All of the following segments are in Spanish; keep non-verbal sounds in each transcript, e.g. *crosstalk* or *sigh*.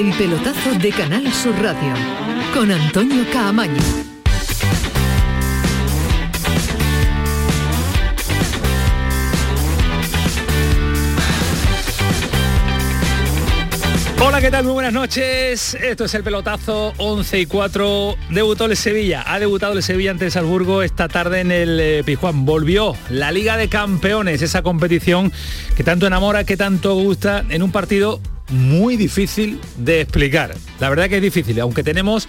El pelotazo de Canal Sur Radio con Antonio Caamaño. Hola, ¿qué tal? Muy buenas noches. Esto es el pelotazo 11 y 4. Debutó el Sevilla. Ha debutado el Sevilla ante el Salzburgo esta tarde en el eh, Pijuán. Volvió la Liga de Campeones, esa competición que tanto enamora, que tanto gusta, en un partido muy difícil de explicar. La verdad que es difícil, aunque tenemos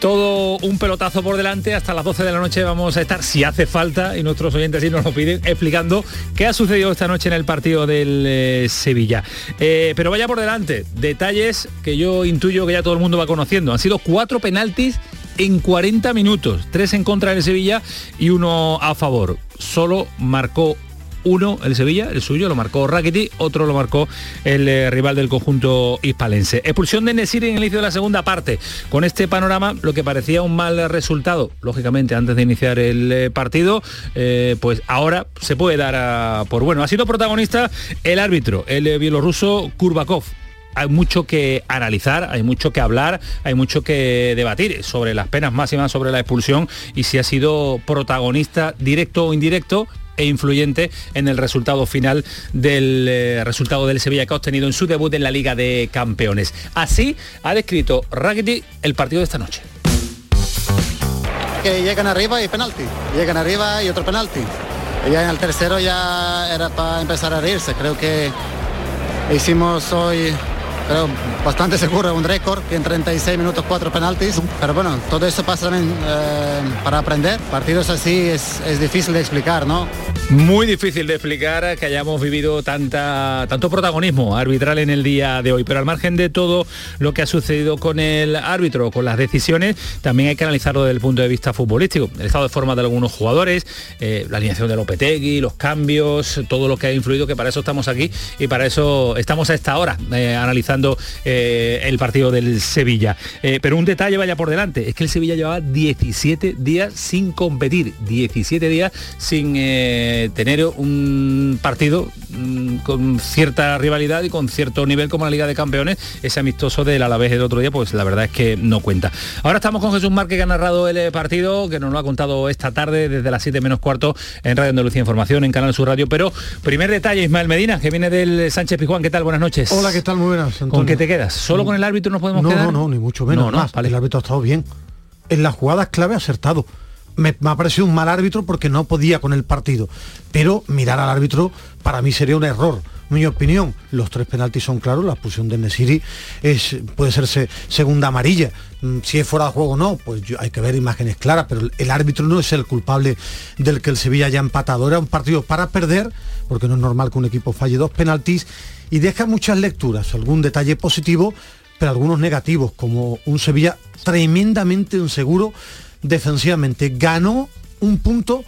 todo un pelotazo por delante. Hasta las 12 de la noche vamos a estar, si hace falta, y nuestros oyentes sí nos lo piden, explicando qué ha sucedido esta noche en el partido del eh, Sevilla. Eh, pero vaya por delante, detalles que yo intuyo que ya todo el mundo va conociendo. Han sido cuatro penaltis en 40 minutos, tres en contra del Sevilla y uno a favor. Solo marcó uno el Sevilla, el suyo lo marcó Rackety, otro lo marcó el eh, rival del conjunto hispalense. Expulsión de Nesiri en el inicio de la segunda parte. Con este panorama, lo que parecía un mal resultado, lógicamente antes de iniciar el eh, partido, eh, pues ahora se puede dar por bueno. Ha sido protagonista el árbitro, el bielorruso Kurbakov hay mucho que analizar, hay mucho que hablar, hay mucho que debatir sobre las penas máximas, sobre la expulsión y si ha sido protagonista directo o indirecto e influyente en el resultado final del eh, resultado del Sevilla que ha obtenido en su debut en la Liga de Campeones. Así ha descrito Raggedy el partido de esta noche. Que llegan arriba y penalti, llegan arriba y otro penalti. Ya en el tercero ya era para empezar a reírse. Creo que hicimos hoy pero bastante seguro, un récord, que en 36 minutos cuatro penaltis. Pero bueno, todo eso pasa también eh, para aprender. Partidos así es, es, difícil de explicar, ¿no? Muy difícil de explicar que hayamos vivido tanta, tanto protagonismo arbitral en el día de hoy. Pero al margen de todo lo que ha sucedido con el árbitro, con las decisiones, también hay que analizarlo desde el punto de vista futbolístico. El estado de forma de algunos jugadores, eh, la alineación de Lopetegui, los cambios, todo lo que ha influido, que para eso estamos aquí y para eso estamos a esta hora eh, analizando eh, el partido del Sevilla. Eh, pero un detalle vaya por delante, es que el Sevilla llevaba 17 días sin competir, 17 días sin eh, tener un partido mm, con cierta rivalidad y con cierto nivel como la Liga de Campeones, ese amistoso del Alavés del otro día, pues la verdad es que no cuenta. Ahora estamos con Jesús Márquez que ha narrado el partido, que nos lo ha contado esta tarde desde las 7 menos cuarto en Radio Andalucía Información, en Canal Sur Radio. Pero primer detalle, Ismael Medina, que viene del Sánchez Pijuán. ¿Qué tal? Buenas noches. Hola, ¿qué tal? Muy buenas. ¿Con qué te quedas? ¿Solo con el árbitro nos podemos no, quedar? No, no, ni mucho menos. No, no, vale. El árbitro ha estado bien. En las jugadas clave ha acertado. Me, me, ha parecido un mal árbitro porque no podía con el partido. Pero mirar al árbitro para mí sería un error. Mi opinión, los tres penaltis son claros, la expulsión de Nesiri es, puede ser segunda amarilla. Si es fuera de juego o no, pues yo, hay que ver imágenes claras, pero el árbitro no es el culpable del que el Sevilla haya empatado. Era un partido para perder, porque no es normal que un equipo falle dos penaltis, y deja muchas lecturas, algún detalle positivo, pero algunos negativos, como un Sevilla tremendamente inseguro defensivamente. Ganó un punto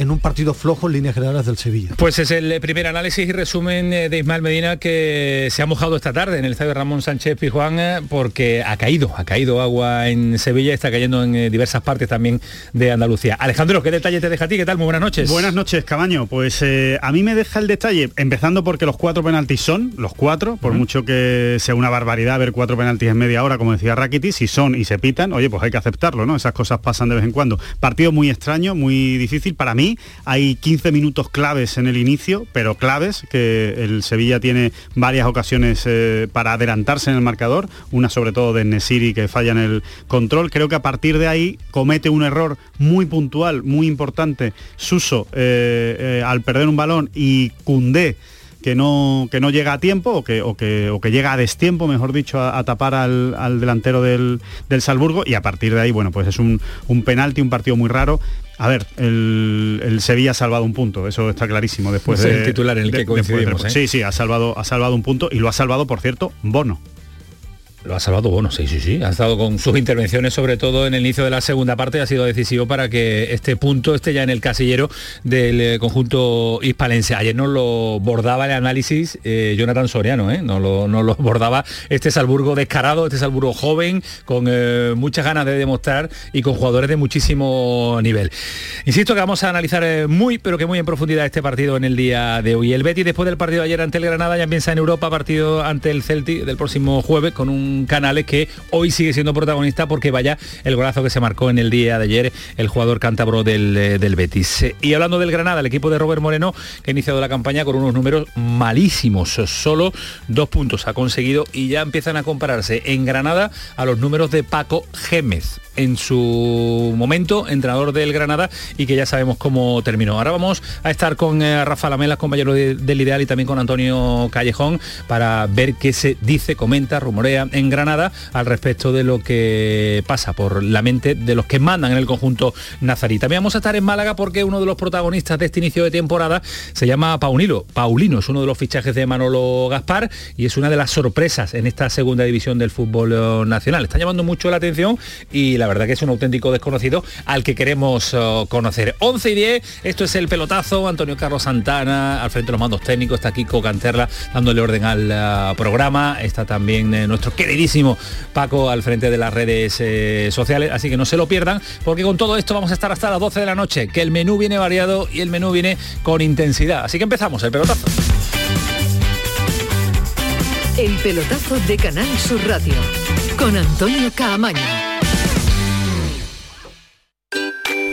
en un partido flojo en líneas generales del Sevilla. Pues es el primer análisis y resumen de Ismael Medina que se ha mojado esta tarde en el estadio Ramón Sánchez Pijuán porque ha caído, ha caído agua en Sevilla, está cayendo en diversas partes también de Andalucía. Alejandro, ¿qué detalle te deja a ti? ¿Qué tal? Muy buenas noches. Buenas noches, Cabaño. Pues eh, a mí me deja el detalle, empezando porque los cuatro penaltis son, los cuatro, por uh -huh. mucho que sea una barbaridad ver cuatro penaltis en media hora, como decía Rakiti, si son y se pitan, oye, pues hay que aceptarlo, ¿no? Esas cosas pasan de vez en cuando. Partido muy extraño, muy difícil para mí hay 15 minutos claves en el inicio, pero claves, que el Sevilla tiene varias ocasiones eh, para adelantarse en el marcador, una sobre todo de Nesiri que falla en el control. Creo que a partir de ahí comete un error muy puntual, muy importante, Suso, eh, eh, al perder un balón y Cundé que no, que no llega a tiempo o que, o que, o que llega a destiempo, mejor dicho, a, a tapar al, al, delantero del, del Salzburgo y a partir de ahí, bueno, pues es un, un penalti, un partido muy raro. A ver, el, el, Sevilla ha salvado un punto, eso está clarísimo después es de, el titular en el de, que coincidimos. De, ¿eh? Sí, sí, ha salvado, ha salvado un punto y lo ha salvado, por cierto, Bono. Lo ha salvado Bono, sí, sí, sí. Ha estado con sus intervenciones, sobre todo en el inicio de la segunda parte, ha sido decisivo para que este punto esté ya en el casillero del eh, conjunto hispalense. Ayer nos lo bordaba el análisis eh, Jonathan Soriano, ¿eh? Nos lo, nos lo bordaba este Salburgo descarado, este Salburgo joven, con eh, muchas ganas de demostrar y con jugadores de muchísimo nivel. Insisto que vamos a analizar eh, muy, pero que muy en profundidad este partido en el día de hoy. El Betis, después del partido de ayer ante el Granada, ya piensa en Europa, partido ante el Celtic del próximo jueves, con un Canales, que hoy sigue siendo protagonista porque vaya el golazo que se marcó en el día de ayer el jugador cántabro del, eh, del Betis. Y hablando del Granada, el equipo de Robert Moreno, que ha iniciado la campaña con unos números malísimos, solo dos puntos ha conseguido y ya empiezan a compararse en Granada a los números de Paco Gémez en su momento, entrenador del Granada y que ya sabemos cómo terminó. Ahora vamos a estar con eh, Rafa Lamela, compañero del Ideal, y también con Antonio Callejón para ver qué se dice, comenta, rumorea en Granada al respecto de lo que pasa por la mente de los que mandan en el conjunto nazarí. También vamos a estar en Málaga porque uno de los protagonistas de este inicio de temporada se llama Paulino. Paulino es uno de los fichajes de Manolo Gaspar y es una de las sorpresas en esta segunda división del fútbol eh, nacional. Está llamando mucho la atención y la verdad que es un auténtico desconocido al que queremos uh, conocer. 11 y 10, esto es el pelotazo, Antonio Carlos Santana al frente de los mandos técnicos, está aquí Canterla dándole orden al uh, programa, está también eh, nuestro Paco al frente de las redes eh, sociales, así que no se lo pierdan, porque con todo esto vamos a estar hasta las 12 de la noche, que el menú viene variado y el menú viene con intensidad. Así que empezamos el pelotazo. El pelotazo de Canal Sur Radio con Antonio Caamaño.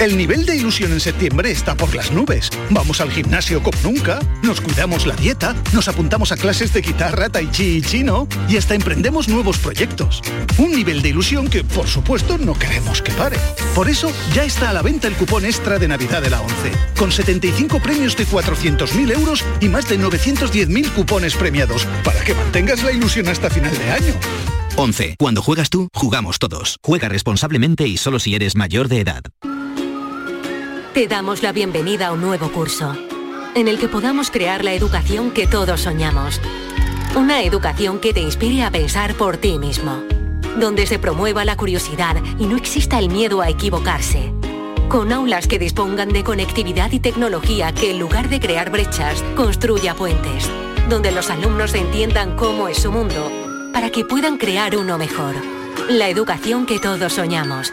El nivel de ilusión en septiembre está por las nubes. Vamos al gimnasio como nunca, nos cuidamos la dieta, nos apuntamos a clases de guitarra, tai chi y chino y hasta emprendemos nuevos proyectos. Un nivel de ilusión que, por supuesto, no queremos que pare. Por eso, ya está a la venta el cupón extra de Navidad de la 11, con 75 premios de 400.000 euros y más de 910.000 cupones premiados, para que mantengas la ilusión hasta final de año. 11. Cuando juegas tú, jugamos todos. Juega responsablemente y solo si eres mayor de edad. Te damos la bienvenida a un nuevo curso, en el que podamos crear la educación que todos soñamos. Una educación que te inspire a pensar por ti mismo, donde se promueva la curiosidad y no exista el miedo a equivocarse. Con aulas que dispongan de conectividad y tecnología que en lugar de crear brechas, construya puentes, donde los alumnos entiendan cómo es su mundo, para que puedan crear uno mejor. La educación que todos soñamos.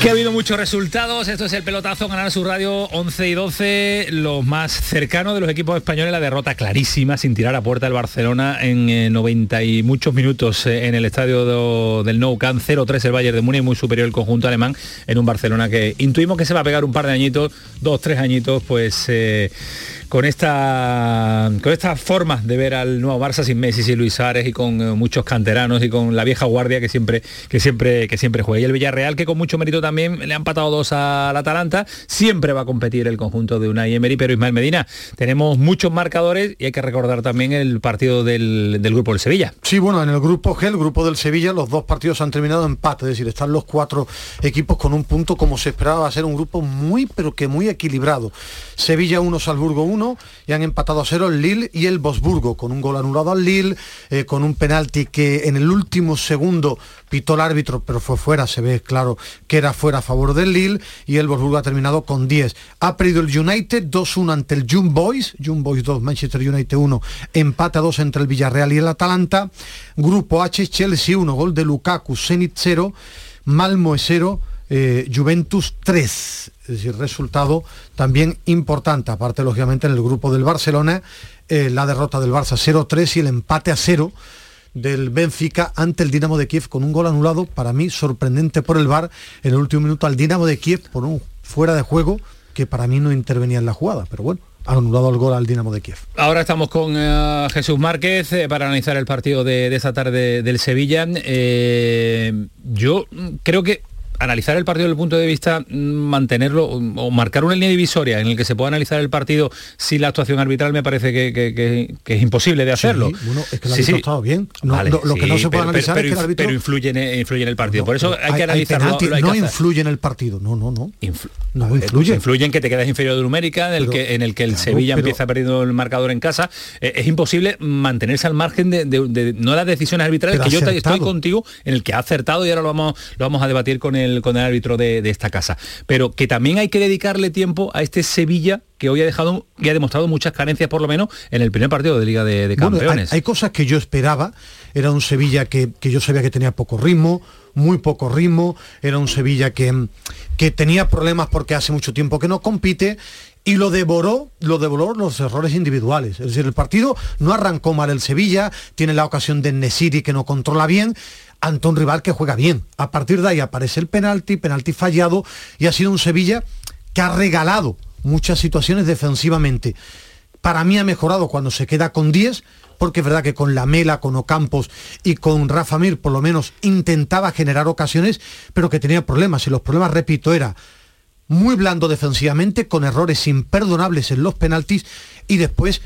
Que ha habido muchos resultados, esto es el pelotazo Canal Sur Radio 11 y 12, los más cercanos de los equipos españoles, la derrota clarísima sin tirar a puerta el Barcelona en 90 eh, y muchos minutos eh, en el estadio del Nou Camp. 0-3 el Bayern de Múnich, muy superior el conjunto alemán en un Barcelona que intuimos que se va a pegar un par de añitos, dos, tres añitos, pues... Eh, con esta con estas formas de ver al nuevo Barça sin Messi y Luis Suárez y con eh, muchos canteranos y con la vieja guardia que siempre que siempre que siempre juega. Y el Villarreal que con mucho mérito también le han patado dos al Atalanta siempre va a competir el conjunto de Unai Emery. Pero Ismael Medina tenemos muchos marcadores y hay que recordar también el partido del, grupo del Sevilla. Sí bueno en el grupo G el grupo del Sevilla los dos partidos han terminado en empate es decir están los cuatro equipos con un punto como se esperaba. Va a ser un grupo muy pero que muy equilibrado. Sevilla 1 Salzburgo 1 y han empatado a cero el Lille y el Bosburgo, con un gol anulado al Lille, eh, con un penalti que en el último segundo pitó el árbitro, pero fue fuera, se ve claro que era fuera a favor del Lille, y el Bosburgo ha terminado con 10. Ha perdido el United 2-1 ante el June Boys, June Boys 2, Manchester United 1, empate a 2 entre el Villarreal y el Atalanta. Grupo H, Chelsea 1, gol de Lukaku, Zenit 0, Malmo 0, eh, Juventus 3. Es decir, resultado también importante, aparte lógicamente en el grupo del Barcelona, eh, la derrota del Barça 0-3 y el empate a 0 del Benfica ante el Dinamo de Kiev con un gol anulado, para mí sorprendente por el VAR, en el último minuto al Dinamo de Kiev por un fuera de juego que para mí no intervenía en la jugada, pero bueno, anulado el gol al Dinamo de Kiev. Ahora estamos con eh, Jesús Márquez para analizar el partido de, de esta tarde del Sevilla. Yo creo que analizar el partido desde el punto de vista mm, mantenerlo o o marcar una línea divisoria en el que se pueda analizar el partido sin la actuación arbitral me parece que, que- que- que es imposible de hacerlo. Sí, bueno, es que el árbitro sí. ha estado bien. No, Vale, lo que no se puede pero- analizar pero, es que el árbitro... pero influye, en, influye en el partido. Por eso hay, que hay analizarlo. penalti, hay no influye en el partido, no, no, no. no Eh, influye. influye en que te quedas inferior de numérica, en el, Pero- que, en el que el claro, Sevilla pero- empieza perdiendo el marcador en casa. Eh, es imposible mantenerse al margen de, de- de- no las decisiones arbitrales, Pero que yo estoy contigo, en el que ha acertado y ahora lo vamos, lo vamos a debatir con el, con el árbitro de, de esta casa. Pero que también hay que dedicarle tiempo a este Sevilla que hoy ha dejado y ha demostrado muchas carencias, por lo menos, en el primer partido de Liga de, de Bueno, hay- Campeones. hay, cosas que yo esperaba. Era un Sevilla que, que yo sabía que tenía poco ritmo, muy poco ritmo. Era un Sevilla que, que tenía problemas porque hace mucho tiempo que no compite. Y lo devoró, lo devoró los errores individuales. Es decir, el partido no arrancó mal el Sevilla, tiene la ocasión de Nesiri que no controla bien, ante un rival que juega bien. A partir de ahí aparece el penalti, penalti fallado, y ha sido un Sevilla que ha regalado muchas situaciones defensivamente. Para mí ha mejorado cuando se queda con 10, porque es verdad que con Lamela, con Ocampos y con Rafa Mir por lo menos intentaba generar ocasiones, pero que tenía problemas. Y los problemas, repito, era muy blando defensivamente, con errores imperdonables en los penaltis y después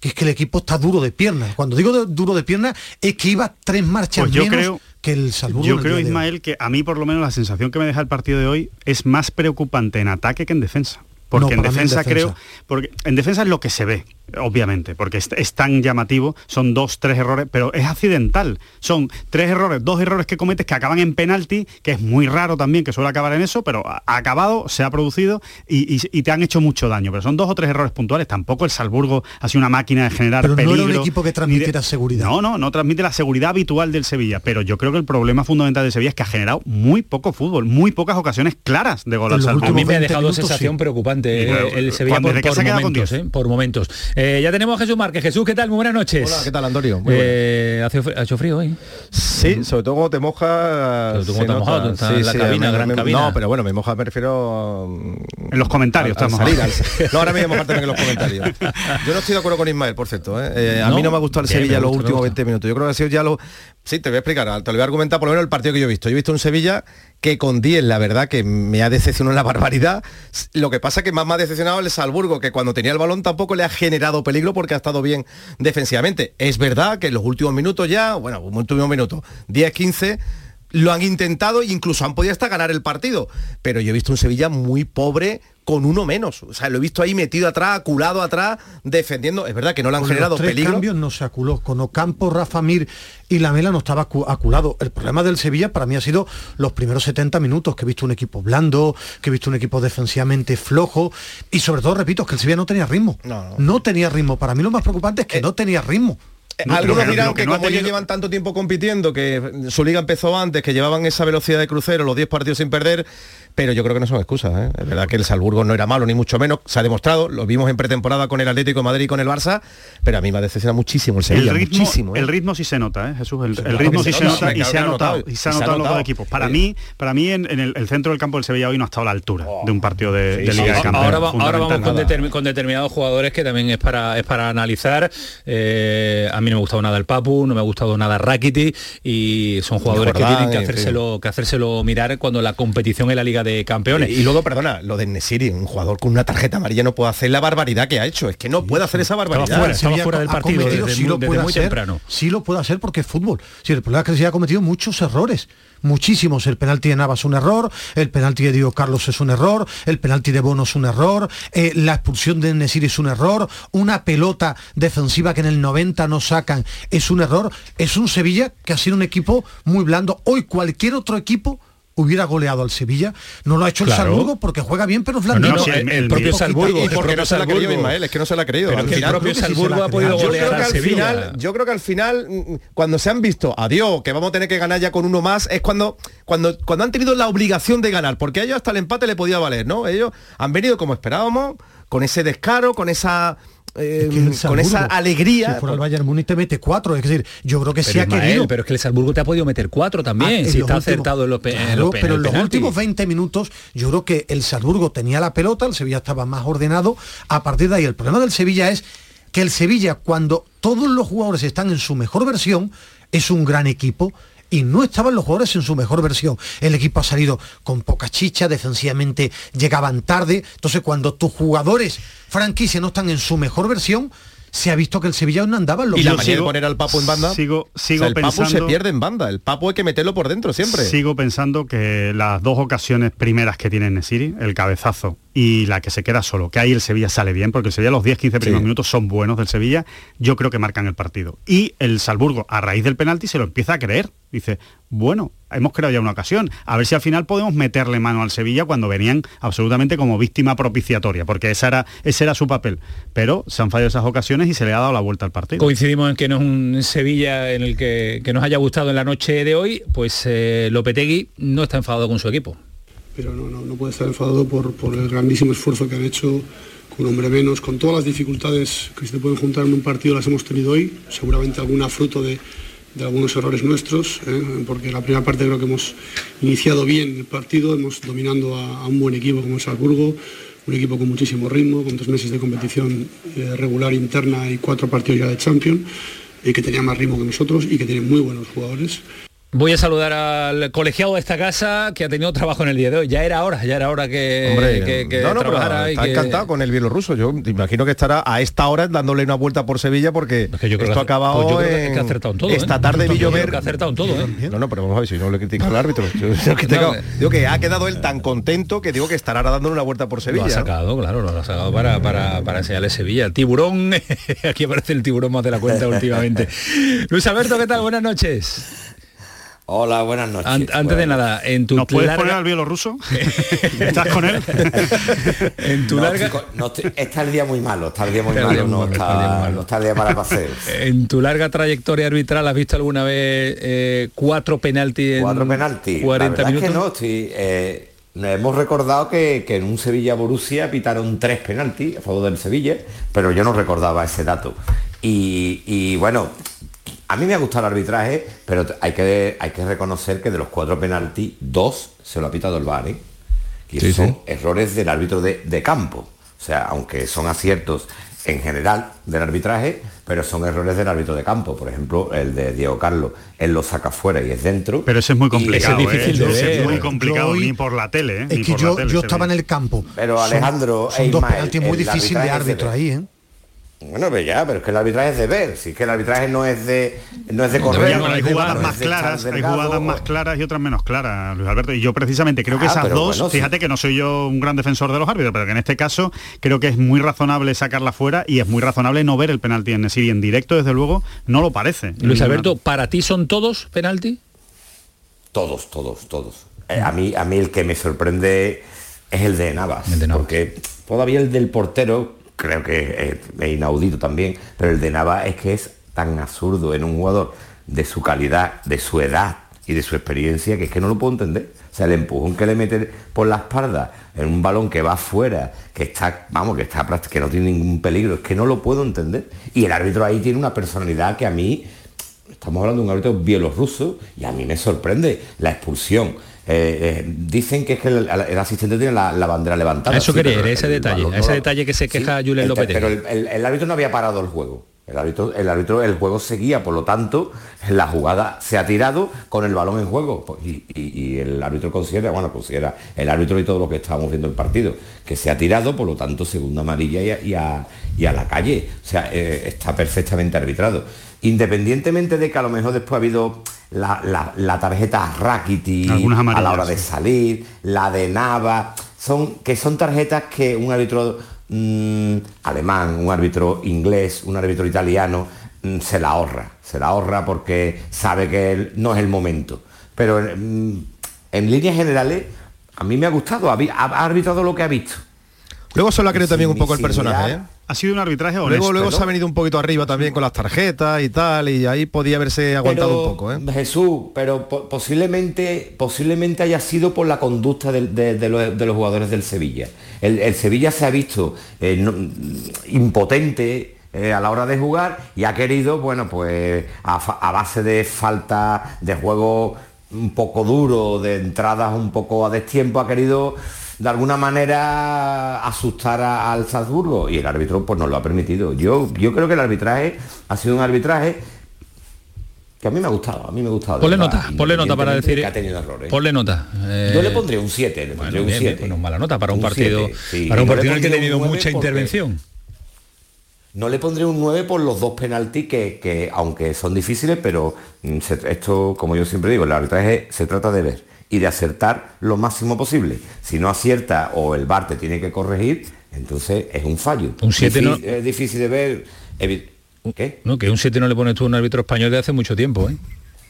que es que el equipo está duro de piernas. Cuando digo de- duro de piernas es que iba tres marchas Pues yo menos creo- que el Salzburgo. Yo creo. Ismael, que a mí por lo menos la sensación que me deja el partido de hoy es más preocupante en ataque que en defensa. Porque No, en defensa, defensa. creo, porque en defensa es lo que se ve, obviamente, porque es, es tan llamativo, son dos, tres errores, pero es accidental. Son tres errores, dos errores que cometes que acaban en penalti, que es muy raro también que suele acabar en eso, pero ha acabado, se ha producido y, y- y te han hecho mucho daño. Pero son dos o tres errores puntuales. Tampoco el Salzburgo ha sido una máquina de generar Pero no era un peligro, equipo que ni de- transmitiera seguridad. No, no, no transmite la seguridad habitual del Sevilla, pero yo creo que el problema fundamental del Sevilla es que ha generado muy poco fútbol, muy pocas ocasiones claras de gol al Salzburgo. A mí me ha dejado sensación preocupante Y eh, el Sevilla cuando- por, por momentos, 10. eh, por momentos. Eh, ya tenemos a Jesús Márquez. Jesús, ¿qué tal? Muy buenas noches. Hola, ¿qué tal, Antonio? Muy Eh, hace ha hecho frío hoy. Sí, sobre todo cuando te mojas. Pero tú se cómo te en la cabina, me- gran me- cabina. No, pero bueno, me moja, me refiero. En los comentarios al estamos. salir, al- No, ahora me voy a mojar también en los comentarios. *laughs* Yo no estoy de acuerdo con Ismael, por cierto. ¿eh? Eh, a No, mí no me ha gustado el Sevilla los últimos gusta. 20 minutos. Yo creo que ha sido ya lo. Sí, te voy a explicar, te lo voy a argumentar por lo menos el partido que yo he visto. Yo he visto un Sevilla que con 10, la verdad, que me ha decepcionado una barbaridad. Lo que pasa que más me ha decepcionado el Salzburgo, que cuando tenía el balón tampoco le ha generado peligro porque ha estado bien defensivamente. Es verdad que en los últimos minutos ya, bueno, últimos minutos, 10, 15, lo han intentado e incluso han podido hasta ganar el partido. Pero yo he visto un Sevilla muy pobre con uno menos. O sea, lo he visto ahí metido atrás, aculado atrás, defendiendo. Es verdad que no le han Con generado los tres peligro. cambios no se aculó. Con Ocampo, Rafa Mir y Lamela no estaba acu- aculado. El problema del Sevilla para mí ha sido los primeros 70 minutos, que he visto un equipo blando, que he visto un equipo defensivamente flojo y sobre todo, repito, es que el Sevilla no tenía ritmo. No, tenía ritmo. Para mí lo más preocupante es que no tenía ritmo. No, Algunos dirán que, no como ellos llevan tanto tiempo compitiendo, que su liga empezó antes, que llevaban esa velocidad de crucero, los 10 partidos sin perder, pero yo creo que no son excusas. ¿eh? Es verdad que el Salzburgo no era malo, ni mucho menos, se ha demostrado, lo vimos en pretemporada con el Atlético de Madrid y con el Barça, pero a mí me ha decepcionado muchísimo el Sevilla, el ritmo, muchísimo. ¿eh? el ritmo sí se nota, ¿eh, Jesús. El, ritmo sí se se nota, y se ha notado. notado. Y se ha Y se ha notado en los dos equipos. Para Oye. mí, para mí en, en el, el centro del campo del Sevilla hoy no ha estado a la altura de un partido de, de Liga de Ahora, Campeones. va- ahora vamos con, determinados jugadores que también es para, es para analizar. Eh, a mí no me ha gustado nada el Papu, no me ha gustado nada Rakiti y son jugadores que tienen que en hacérselo, que hacérselo mirar cuando la competición es la Liga de Campeones. Y, y luego, perdona, lo de Nesiri, un jugador con una tarjeta amarilla no puede hacer la barbaridad que ha hecho. Es que no puede hacer esa barbaridad. El Sevilla ha cometido, sí lo puede hacer, Sí lo puede hacer porque es fútbol. Sí, el problema es que se ha cometido muchos errores. Muchísimos. El penalti de Navas es un error, el penalti de Diego Carlos es un error, el penalti de Bono es un error, eh, la expulsión de Nesiri es un error, una pelota defensiva que en el 90 no sacan es un error. Es un Sevilla que ha sido un equipo muy blando. Hoy cualquier otro equipo hubiera goleado al Sevilla. No lo ha hecho Claro. el Salzburgo porque juega bien, pero es blando. No, no, sí, el- el propio el porque no se la ha creído. Ismael, es que no se la ha creído. Pero Al que el final- propio Salzburgo ha podido yo golear creo que al Sevilla. final, yo creo que al final, mm, cuando se han visto, adiós, que vamos a tener que ganar ya con uno más, es cuando, cuando, cuando han tenido la obligación de ganar, porque a ellos hasta el empate le podía valer, ¿no? Ellos han venido como esperábamos, con ese descaro, con esa eh, Que el con esa alegría. Si fuera el Bayern Múnich te mete cuatro, es decir, yo creo que Pero, sí ha Ismael, querido. pero es que el Salzburgo te ha podido meter cuatro también, Ah, si está últimos- acertado en los, en pero en los últimos 20 minutos yo creo que el Salzburgo tenía la pelota, el Sevilla estaba más ordenado. A partir de ahí, el problema del Sevilla es que el Sevilla, cuando todos los jugadores están en su mejor versión, es un gran equipo. Y no estaban los jugadores en su mejor versión. El equipo ha salido con poca chicha, defensivamente llegaban tarde. Entonces, cuando tus jugadores franquicia no están en su mejor versión, se ha visto que el Sevilla no andaba en los Y la manera de poner al Papo en banda. Sigo, o sigo sea, el Papo se pensando- pierde en banda. El Papo hay que meterlo por dentro siempre. Sigo pensando que las dos ocasiones primeras que tiene Nesiri, el cabezazo y la que se queda solo, que ahí el Sevilla sale bien, porque el Sevilla los 10-15 primeros Sí. minutos son buenos del Sevilla, yo creo que marcan el partido. Y el Salburgo, a raíz del penalti, se lo empieza a creer. Dice, bueno, hemos creado ya una ocasión, a ver si al final podemos meterle mano al Sevilla cuando venían absolutamente como víctima propiciatoria, porque esa era, ese era su papel. Pero se han fallado esas ocasiones y se le ha dado la vuelta al partido. Coincidimos en que no es un Sevilla en el que, que nos haya gustado en la noche de hoy, pues eh, Lopetegui no está enfadado con su equipo. pero no, no, no puede estar enfadado por, por el grandísimo esfuerzo que han hecho con un hombre menos, con todas las dificultades que se te pueden juntar en un partido las hemos tenido hoy, seguramente alguna fruto de, de algunos errores nuestros, ¿eh? porque la primera parte creo que hemos iniciado bien el partido, hemos dominando a, un buen equipo como el Salzburgo, un equipo con muchísimo ritmo, con dos meses de competición eh, regular interna y cuatro partidos ya de Champions, y que tenía más ritmo que nosotros y que tiene muy buenos jugadores. Voy a saludar al colegiado de esta casa que ha tenido trabajo en el día de hoy. Ya era hora, ya era hora que, Hombre, que, que no, no, pero trabajara y está que- encantado con el bielorruso. Yo te imagino que estará a esta hora dándole una vuelta por Sevilla porque yo creo esto ha acabado pues yo creo que- en- que ha acertado en todo, ¿eh? esta tarde creo Villover que ha acertado en todo, ¿eh? No, no, pero vamos a ver si no le critica al árbitro. Yo- yo digo que ha quedado él tan contento que digo que estará dándole una vuelta por Sevilla. Lo ha sacado, claro, lo ha sacado para, para, para enseñarle Sevilla. Tiburón, *laughs* aquí aparece el tiburón más de la cuenta últimamente. *laughs* Luis Alberto, ¿qué tal? Buenas noches. Hola, buenas noches. An- antes de nada, en tu ¿Nos puedes larga- poner al bielorruso? *laughs* ¿Estás con él? *laughs* en tu No, larga... chicos, no está el día muy malo, está el día muy Está malo, no, malo, está está, malo. no está el día para paseos. *laughs* En tu larga trayectoria arbitral, ¿has visto alguna vez eh, cuatro penaltis en Cuatro penaltis. 40 la verdad minutos? es que no, estoy, eh, nos hemos recordado que, que en un Sevilla Borussia pitaron tres penaltis a favor del Sevilla, pero yo no recordaba ese dato. Y, y, bueno, a mí me ha gustado el arbitraje, pero hay que, hay que reconocer que de los cuatro penaltis, dos se lo ha pitado el VAR, ¿eh? Sí, son sí. errores del árbitro de, de campo. O sea, aunque son aciertos en general del arbitraje, pero son errores del árbitro de campo. Por ejemplo, el de Diego Carlos, él lo saca fuera y es dentro. Pero ese es muy complicado. Ese es difícil ¿eh? de ver. es muy complicado, hoy- ni por la tele. ¿eh? Es que por yo, tele yo estaba en el campo. Pero, Son- Alejandro son, e dos penaltis muy difíciles de de árbitro ahí, ¿eh? Bueno, pero ya, pero es que el arbitraje es de ver. Si es que el arbitraje no es de no es de correr. pero hay no es de- jugadas no más de claras, hay jugadas más claras y otras menos claras, Luis Alberto. Y yo precisamente creo que Ah, esas dos, bueno, sí. fíjate que no soy yo un gran defensor de los árbitros, pero que en este caso creo que es muy razonable sacarla fuera y es muy razonable no ver el penalti en Nesiri en directo, desde luego, no lo parece. Luis Ni- Alberto, ¿para ti son todos penalti? Todos, todos, todos. Eh, a, mí, a mí el que me sorprende es el de Navas. Porque todavía el del portero, creo que es, inaudito también, pero el de Navas es que es tan absurdo en un jugador de su calidad, de su edad y de su experiencia, que es que no lo puedo entender. O sea, el empujón que le mete por la espalda en un balón que va afuera, que está, vamos, que está que no tiene ningún peligro, es que no lo puedo entender. Y el árbitro ahí tiene una personalidad que a mí Estamos hablando de un árbitro bielorruso y a mí me sorprende la expulsión. Eh, eh, dicen que es que el, el asistente tiene la, la bandera levantada. Eso sí, quería ese el detalle, ese detalle que se queja Julen el- Lopetegui. Pero el árbitro no había parado el juego. El árbitro, el árbitro, el juego seguía, por lo tanto, la jugada se ha tirado con el balón en juego. Pues, Y, y- y el árbitro considera, bueno, considera el árbitro y todo lo que estábamos viendo el partido, que se ha tirado, por lo tanto, segunda amarilla y a, y a- y a la calle. O sea, eh, está perfectamente arbitrado. Independientemente de que a lo mejor después ha habido la, la- la tarjeta Rakiti a la hora de salir, la de Nava, son, que son tarjetas que un árbitro mm, alemán, un árbitro inglés, un árbitro italiano, mm, se la ahorra, se la ahorra porque sabe que no es el momento. Pero mm, en líneas generales, a mí me ha gustado, ha, arbitrado lo que ha visto. Luego se lo ha creído también un poco el personaje, ¿eh? ha sido un arbitraje honesto. Luego, luego se ha venido un poquito arriba también con las tarjetas y tal, y ahí podía haberse aguantado Pero, un poco, ¿eh? Jesús, pero po- posiblemente, posiblemente haya sido por la conducta de los, de los jugadores del Sevilla. El, Sevilla se ha visto eh, impotente eh, a la hora de jugar y ha querido, bueno, pues a, base de falta de juego un poco duro, de entradas un poco a destiempo, ha querido de alguna manera asustar a- al Salzburgo y el árbitro pues no lo ha permitido. Yo, yo creo que el arbitraje ha sido un arbitraje que a mí me ha gustado, a mí me ha gustado. Ponle verdad, nota, ponle nota para decir. de que ha tenido errores. Ponle nota. eh, Yo le pondré un 7, le pondré bueno, un bien, 7. bien, no es mala nota para un, Un partido, sí. para un no le partido en el que ha tenido mucha porque- intervención. No le pondré un 9 por los dos penaltis que, que, aunque son difíciles, pero mm, se- esto, como yo siempre digo, el arbitraje se trata de ver y de acertar lo máximo posible. Si no acierta o el VAR te tiene que corregir, entonces es un fallo. Un siete no- Difí- Es difícil de ver. ¿Qué? No, que un 7 no le pones tú a un árbitro español de hace mucho tiempo, ¿eh?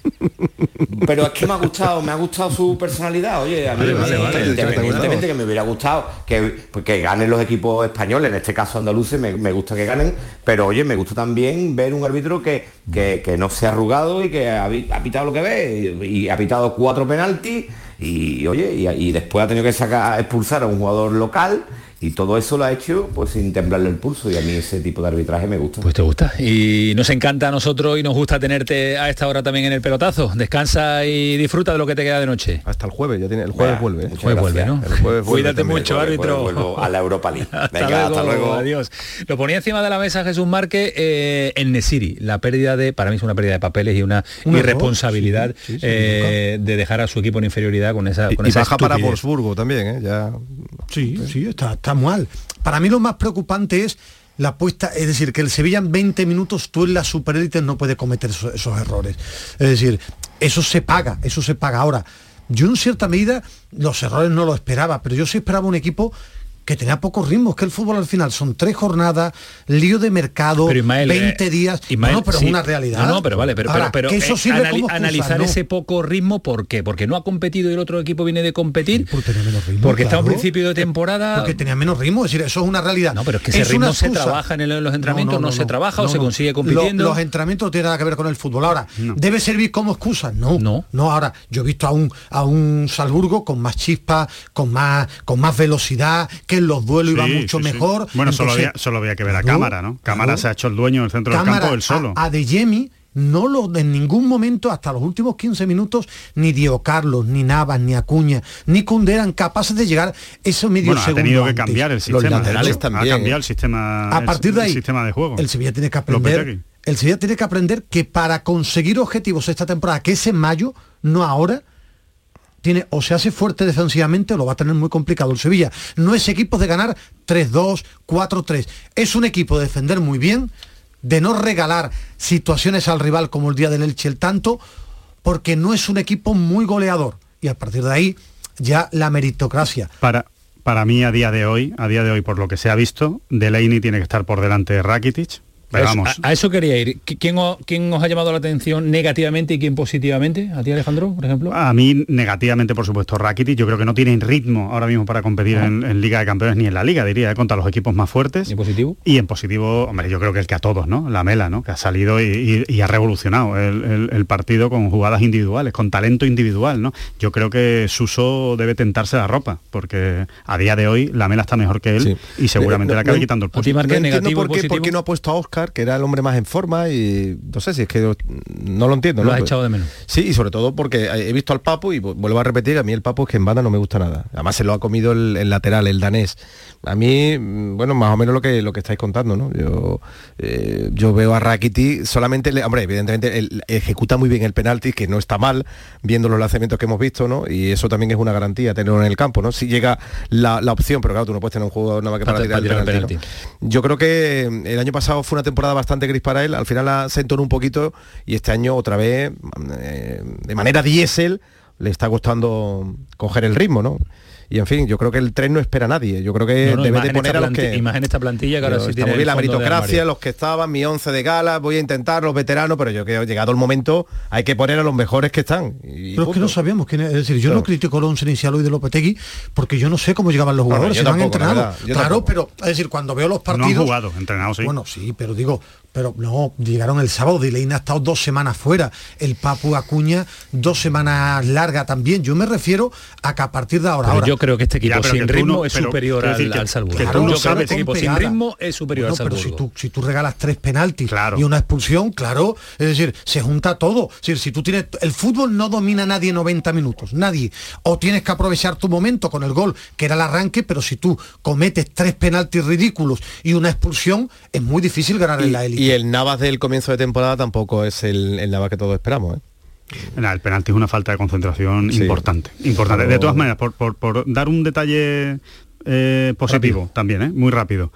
*laughs* Pero es que me ha gustado, me ha gustado su personalidad, oye, a mí Vale, vale, vale, independientemente que me hubiera gustado que, pues, que ganen los equipos españoles, en este caso andaluces, me, me gusta que ganen, pero oye, me gusta también ver un árbitro que, que, que no se ha arrugado y que ha, pitado lo que ve, y, y ha pitado cuatro penaltis, y oye, y, y después ha tenido que sacar, expulsar a un jugador local, y todo eso lo ha hecho pues sin temblarle el pulso, y a mí ese tipo de arbitraje me gusta. Pues te gusta. Y nos encanta a nosotros y nos gusta tenerte a esta hora también en el pelotazo. Descansa y disfruta de lo que te queda de noche. Hasta el jueves, ya tiene, el jueves vuelve. ¿eh? muchas Jueves vuelve, ¿no? El jueves vuelve Cuídate también. mucho, Jueves, árbitro. jueves vuelvo a la Europa League. *laughs* Hasta, Venga, luego, hasta luego. Adiós. Lo ponía encima de la mesa Jesús Marque eh, en Nesiri. La pérdida de, para mí es una pérdida de papeles y una Un irresponsabilidad sí, sí, sí, eh, de dejar a su equipo en inferioridad con esa, con Y esa baja para. Wolfsburgo también, ¿eh? Ya... Sí, sí, está, está mal. Para mí lo más preocupante es la apuesta, es decir, que el Sevilla en 20 minutos tú en la superélite no puede cometer esos, esos errores. Es decir, eso se paga, eso se paga. Ahora, yo en cierta medida los errores no lo esperaba, pero yo sí esperaba un equipo que tenía pocos ritmos, que el fútbol al final son tres jornadas, lío de mercado, Pero Ismael, 20 eh, días, Ismael, no, pero sí. es una realidad. No, no, pero vale, pero, Ahora, pero, eso eh, anali- excusa, analizar no. ese poco ritmo, ¿por qué? Porque no ha competido y el otro equipo viene de competir. Porque tenía menos ritmo, Porque está a un claro. principio de temporada. Porque tenía menos ritmo, es decir, eso es una realidad. No, pero es que ese Es ritmo se trabaja en, el- en los entrenamientos, no, se trabaja o se consigue Lo- compitiendo. los entrenamientos no tienen nada que ver con el fútbol. Ahora, ¿debe servir como excusa? No. No. No, ahora, yo he visto a un, a un Salzburgo con más chispa, con más, con más velocidad, que los duelos iba Sí, mucho sí, sí. mejor. Bueno, solo Entonces, había, solo había que ver a claro, cámara, ¿no? Cámara claro. se ha hecho el dueño del centro del campo él solo. A, a De Jemi no lo en ningún momento hasta los últimos 15 minutos ni Diego Carlos ni Navas ni Acuña ni Cunde eran capaces de llegar esos medio bueno, ha tenido que antes. cambiar el Los sistema. Ha cambiado el sistema. a el- partir de el ahí sistema de juego. el Sevilla tiene que aprender el Sevilla tiene que aprender que para conseguir objetivos esta temporada que es en mayo no ahora tiene o se hace fuerte defensivamente o lo va a tener muy complicado el Sevilla. No es equipo de ganar 3-2 4-3 es un equipo de defender muy bien de no regalar situaciones al rival como el día del Elche el tanto porque no es un equipo muy goleador. Y a partir de ahí ya la meritocracia. Para, para mí a día de hoy, a día de hoy por lo que se ha visto, Delaney tiene que estar por delante de Rakitic. Pero vamos, a, a eso quería ir. ¿Qui- ¿Quién, o- quién os ha llamado la atención negativamente y quién positivamente? ¿A ti, Alejandro, por ejemplo? A mí negativamente, por supuesto, Rakitic. Yo creo que no tiene ritmo ahora mismo para competir en, en Liga de Campeones ni en la Liga, diría, eh, contra los equipos más fuertes. ¿Y en positivo? Y en positivo, hombre, yo creo que el que a todos, ¿no? La Mela, ¿no? Que ha salido y, y- y ha revolucionado el, el- el partido con jugadas individuales, con talento individual, ¿no? Yo creo que Suso debe tentarse la ropa, porque a día de hoy la Mela está mejor que él y seguramente No, le acabe no, quitando el puesto. no entiendo por qué, por qué no ha puesto a Oscar, que era el hombre más en forma y no sé si es que no lo entiendo. Lo ¿no? has echado de menos. Sí, y sobre todo porque he visto al Papo y vu- vuelvo a repetir, a mí el Papo es que en banda no me gusta nada. Además se lo ha comido el, el lateral, el danés. A mí, mm, bueno, más o menos lo que lo que estáis contando, ¿no? Yo, eh, yo veo a Rakiti solamente, le- hombre, evidentemente él ejecuta muy bien el penalti, que no está mal, viendo los lanzamientos que hemos visto, ¿no? Y eso también es una garantía tenerlo en el campo, ¿no? Si llega la, la opción, pero claro, tú no puedes tener un juego nada más que para, Para tirar, tirar el penalti, ¿no? Yo creo que mm, el año pasado fue una temporada bastante gris para él, al final la- se entonó un poquito y este año otra vez, eh, de manera diésel, le está costando coger el ritmo, ¿no? Y en fin, yo creo que el tren no espera a nadie. Yo creo que No, no, debe de poner a los que... imagen esta plantilla que ahora Pero sí está tiene muy bien el la meritocracia, los que estaban, mi once de gala, voy a intentar, los veteranos, pero yo creo que llegado el momento hay que poner a los mejores que están. Y Pero es que no sabíamos quién es. Es decir, yo Claro. no critico a Alonso Inicialo y de Lopetegui porque yo no sé cómo llegaban los jugadores, yo se no han tampoco, la entrenado. yo Claro, tampoco. pero es decir, cuando veo los No han partidos. jugado, entrenados sí. Bueno, sí, pero digo, pero no, llegaron el sábado, Dileina ha estado dos semanas fuera, el Papu Acuña dos semanas largas también. Yo me refiero a que a partir de ahora, Pero ahora yo creo que este equipo Ya, pero sin ritmo no- es pero superior al, decir que- al Salzburgo. que tú yo no creo que este equipo sin ritmo es superior Bueno, al pero Salzburgo. si tú, si tú regalas tres penaltis Claro. y una expulsión, claro, es decir, se junta todo. Es decir, si tú tienes el fútbol no domina nadie 90 minutos, nadie. O tienes que aprovechar tu momento con el gol, que era el arranque, pero si tú cometes tres penaltis ridículos y una expulsión, es muy difícil ganar en la élite. Y el Navas del comienzo de temporada tampoco es el, el Navas que todos esperamos. ¿eh? Nah, el penalti es una falta de concentración Sí. importante. Importante. Pero- De todas maneras, por, por- por dar un detalle eh, positivo también, ¿eh? muy rápido.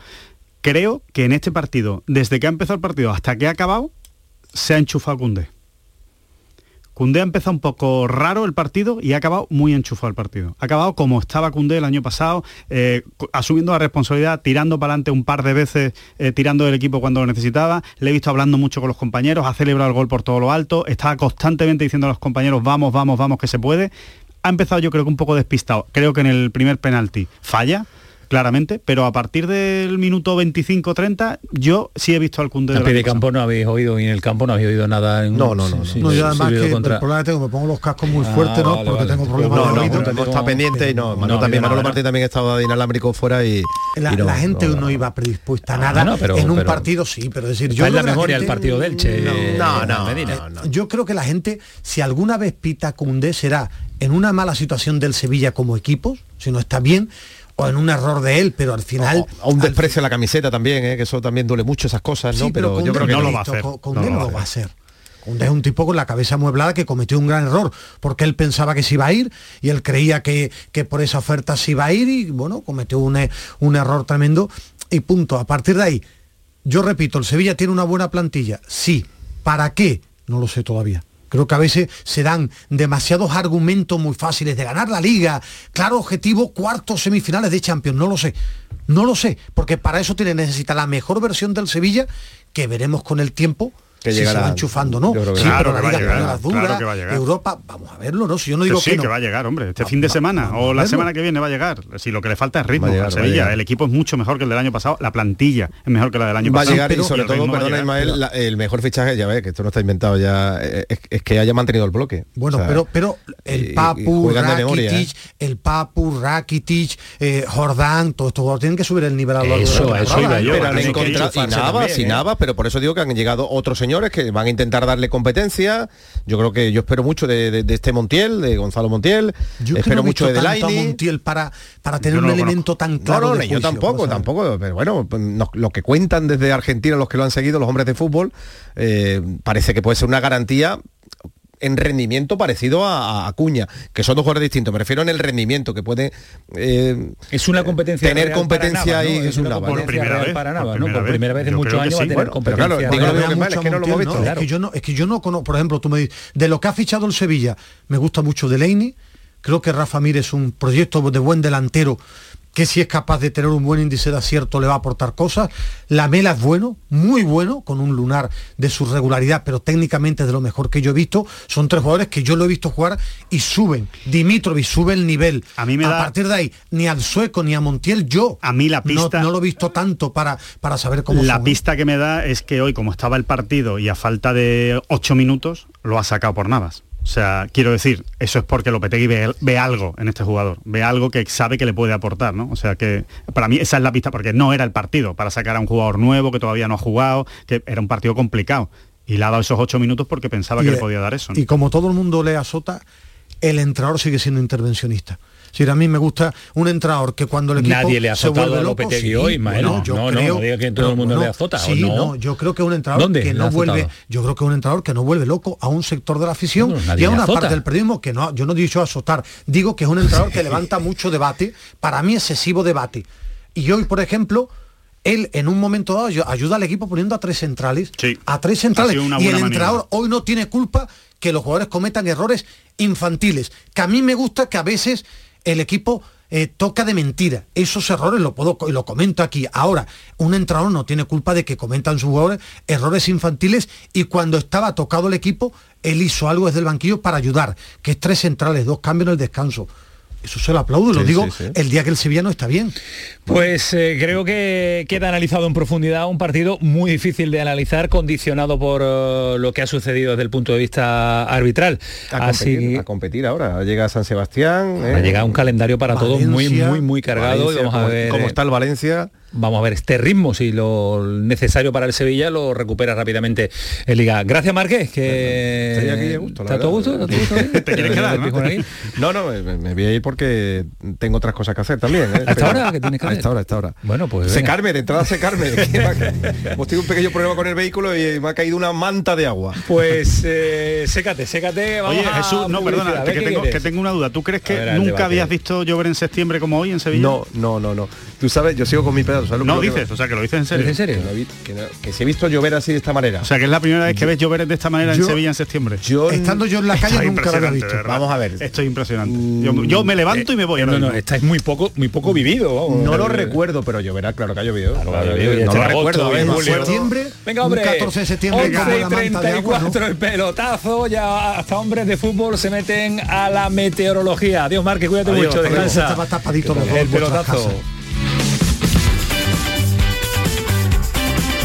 Creo que en este partido, desde que ha empezado el partido hasta que ha acabado, se ha enchufado Cundé. Cundé ha empezado un poco raro el partido y ha acabado muy enchufado el partido. Ha acabado como estaba Cundé el año pasado, eh, asumiendo la responsabilidad, tirando para adelante un par de veces, eh, tirando del equipo cuando lo necesitaba. Le he visto hablando mucho con los compañeros, ha celebrado el gol por todo lo alto, estaba constantemente diciendo a los compañeros, vamos, vamos, vamos, que se puede. Ha empezado yo creo que un poco despistado. Creo que en el primer penalti falla, claramente, pero a partir del minuto 25-30 yo sí he visto al del pie de campo no habéis oído y en el campo no habéis oído nada. En, No, no, no, sí, No, sí, yo además sí, que contra- el problema que tengo, me pongo los cascos muy Ah, fuertes, ¿no? vale, Porque vale. tengo problemas No, de no, oído. no, hemos estado pendiente y no, Manu no, también, no, Manolo no. Martín también ha estado de inalámbrico fuera y, La, y no, la gente no, no, no. iba predispuesta a Ah, nada. no, pero- en un pero- partido sí, pero decir, yo Está en la memoria el gente- partido del Che. No, no, no, no. Yo creo que la gente, si alguna vez pita Cundé, será en una mala situación del Sevilla como equipo, si no está bien, o en un error de él, pero al final... O un desprecio a la camiseta también, ¿eh? que eso también duele mucho esas cosas, ¿no? Sí, pero, yo creo que no lo va a hacer. Co- Koundé No lo va a hacer. Es un tipo con la cabeza amueblada que cometió un gran error, porque él pensaba que se iba a ir y él creía que, que por esa oferta se iba a ir y bueno, cometió un, un error tremendo y punto. A partir de ahí, yo repito, el Sevilla tiene una buena plantilla. Sí. ¿Para qué? No lo sé todavía. Creo que a veces se dan demasiados argumentos muy fáciles de ganar la liga. Claro, objetivo, cuartos semifinales de Champions. No lo sé. No lo sé. Porque para eso tiene necesita la mejor versión del Sevilla, que veremos con el tiempo Que si llegará. se va enchufando, ¿no? Que Sí, sí. Claro pero la que va a llegar, dura, claro que va a llegar. Europa, vamos a verlo, ¿no? Si yo no Que digo sí, que que, no. va a llegar, hombre, este Va- fin de va- semana o a la semana que viene va a llegar. Si lo que le falta es ritmo Va a llegar, va a Sevilla. llegar. El equipo es mucho mejor que el del año pasado. La plantilla es mejor que la del año va a pasado. llegar y pero sobre el todo, va a perdona llegar. Ismael, la- el mejor fichaje, ya ves, que esto no está inventado ya, eh, es, es que haya mantenido el bloque. Bueno, O sea, pero, pero y- el y Papu, Rakitic, ¿eh? el Papu, Rakitic, eh, Jordán, todos estos jugadores tienen que subir el nivel a lo largo de la Eso, a eso temporada, iba yo. pero han que encontrado y y pero por eso digo que han llegado otros señores que van a intentar darle competencia. Yo creo que yo espero mucho de, de- de este Montiel, de Gonzalo Montiel, Yo espero no he mucho de tanto a Delaini. Montiel para, para tener no un elemento tan No, claro no, de yo tampoco, tampoco, pero bueno, nos- lo que cuentan desde Argentina, los que lo han seguido, los hombres de fútbol, eh, parece que puede ser una garantía en rendimiento parecido a, a Acuña, que son dos jugadores distintos, me refiero en el rendimiento, que puede eh, Es una competencia tener real competencia ahí, ¿no? es un Navas, ¿no? competencia Por primera vez, para por Navas, ¿no? primera Por primera vez en muchos que años va a sí. tener Bueno, pero claro, competencia. digo lo Pero mismo vea que mal, es que no lo hemos Montiel, visto. ¿no? Claro. Es que yo no, es que yo no conozco, por ejemplo, tú me dices, de lo que ha fichado el Sevilla, me gusta mucho Delaney, creo que Rafa Mir es un proyecto de buen delantero que si es capaz de tener un buen índice de acierto le va a aportar cosas. La Mela es bueno, muy bueno, con un lunar de su regularidad, pero técnicamente es de lo mejor que yo he visto. Son tres jugadores que yo lo he visto jugar y suben. Dimitrovic sube el nivel. A mí me da- partir de ahí, ni al sueco ni a Montiel, yo A mí la no- pista- no, lo he visto tanto para, para saber cómo La son, pista que me da es que hoy, como estaba el partido y a falta de ocho minutos, lo ha sacado por Navas. O sea, quiero decir, eso es porque Lopetegui ve, ve algo en este jugador, ve algo que sabe que le puede aportar, ¿no? O sea que para mí esa es la pista, porque no era el partido para sacar a un jugador nuevo que todavía no ha jugado, que era un partido complicado. Y le ha dado esos ocho minutos porque pensaba que le podía dar eso. ¿no? Y como todo el mundo le azota, el entrenador sigue siendo intervencionista. Si a mí me gusta un entrenador que cuando el equipo Nadie le ha se azotado vuelve a loco, Lopetegui sí, hoy, bueno, yo No, no, creo- no diga que todo el mundo le azota, ¿o Sí, no? no, yo creo que es un entrenador ¿Dónde que no vuelve, yo creo que es un entrenador que no vuelve loco a un sector de la afición No, y a una parte del periodismo que no, yo no he dicho azotar, digo que es un entrenador que levanta *laughs* mucho debate, para mí excesivo debate. Y hoy, por ejemplo, él en un momento dado ayu- ayuda al equipo poniendo a tres centrales, Sí. a tres centrales, y el entrenador hoy no tiene culpa que los jugadores cometan errores infantiles. Que a mí me gusta que a veces el equipo eh, toca de mentira. Esos errores lo puedo y lo comento aquí. Ahora, un entrenador no tiene culpa de que comentan sus jugadores errores infantiles y cuando estaba tocado el equipo, él hizo algo desde el banquillo para ayudar, que es tres centrales, dos cambios en el descanso. Eso se lo aplaudo, lo Sí, digo sí, sí. el día que el Sevilla no está bien. Pues eh, creo que queda analizado en profundidad un partido muy difícil de analizar, condicionado por eh, lo que ha sucedido desde el punto de vista arbitral. A Así competir, que a competir ahora. Llega San Sebastián. ha llegado un calendario para todos muy, Valencia, muy, muy cargado. y Valencia, vamos a cómo- ver cómo eh, está el Valencia. Vamos a ver este ritmo, si lo necesario para el Sevilla lo recupera rápidamente el Liga. Gracias, Márquez, que Estoy aquí de gusto, ¿Está a tu verdad. gusto? *laughs* ¿Te quieres quedar, no? No, no, me, me voy a ir porque tengo otras cosas que hacer también. ¿eh? ¿A esta Pero- hora qué tienes que hacer? esta hora, a esta hora. Bueno, pues. Secarme, de entrada secarme. *laughs* Hemos tenido un pequeño problema con el vehículo y me ha caído una manta de agua. Pues eh, sécate, sécate. Vamos Oye, Jesús, no, perdona, que tengo, que una duda. ¿Tú crees que ver, nunca debate. habías visto llover en septiembre como hoy en Sevilla? No, no, no, no. Tú sabes, yo sigo con mi pedazo. ¿sabes No que- dices, o sea, que lo dices en serio. ¿En serio? Que, no que, no- si he visto llover así de esta manera. O sea, que es la primera vez que ves llover de esta manera en Sevilla en septiembre. Yo Estando yo en la calle nunca lo había visto. Vamos a ver. Esto es impresionante. Yo, yo me levanto y me voy. No, no, mismo. estáis muy poco, muy poco vivido. vamos. no lo recuerdo, pero lloverá, claro que ha llovido. Claro, llovido, ya no lo recuerdo. Septiembre, Venga, hombre. un 14 de septiembre 11 como y la manta de agua, ¿no? 34 el pelotazo, ya hasta hombres de fútbol se meten a la meteorología. Adiós, Marque, cuídate mucho, descansa. El pelotazo.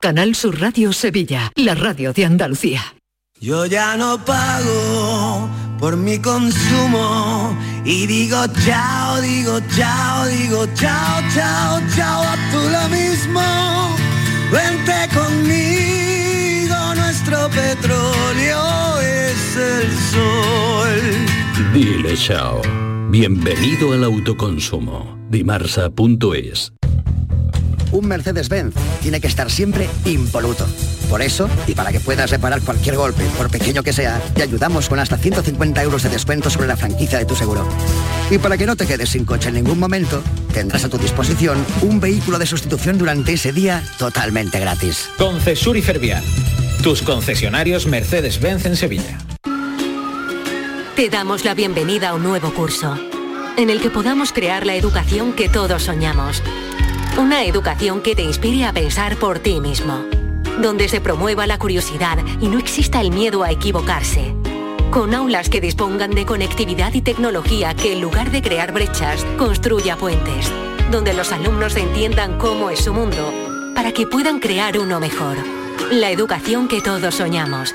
Canal Sur Radio Sevilla, la radio de Andalucía. Yo ya no pago por mi consumo y digo chao, digo chao, digo chao, chao, chao, a tú lo mismo. Vente conmigo, nuestro petróleo es el sol. Dile chao. Bienvenido al autoconsumo. Dimarsa.es Un Mercedes-Benz tiene que estar siempre impoluto. Por eso, y para que puedas reparar cualquier golpe, por pequeño que sea, te ayudamos con hasta 150 euros de descuento sobre la franquicia de tu seguro. Y para que no te quedes sin coche en ningún momento, tendrás a tu disposición un vehículo de sustitución durante ese día totalmente gratis. Concesur y Fervial, tus concesionarios Mercedes-Benz en Sevilla. Te damos la bienvenida a un nuevo curso, en el que podamos crear la educación que todos soñamos. Una educación que te inspire a pensar por ti mismo, donde se promueva la curiosidad y no exista el miedo a equivocarse. Con aulas que dispongan de conectividad y tecnología que en lugar de crear brechas, construya puentes, donde los alumnos entiendan cómo es su mundo, para que puedan crear uno mejor. La educación que todos soñamos.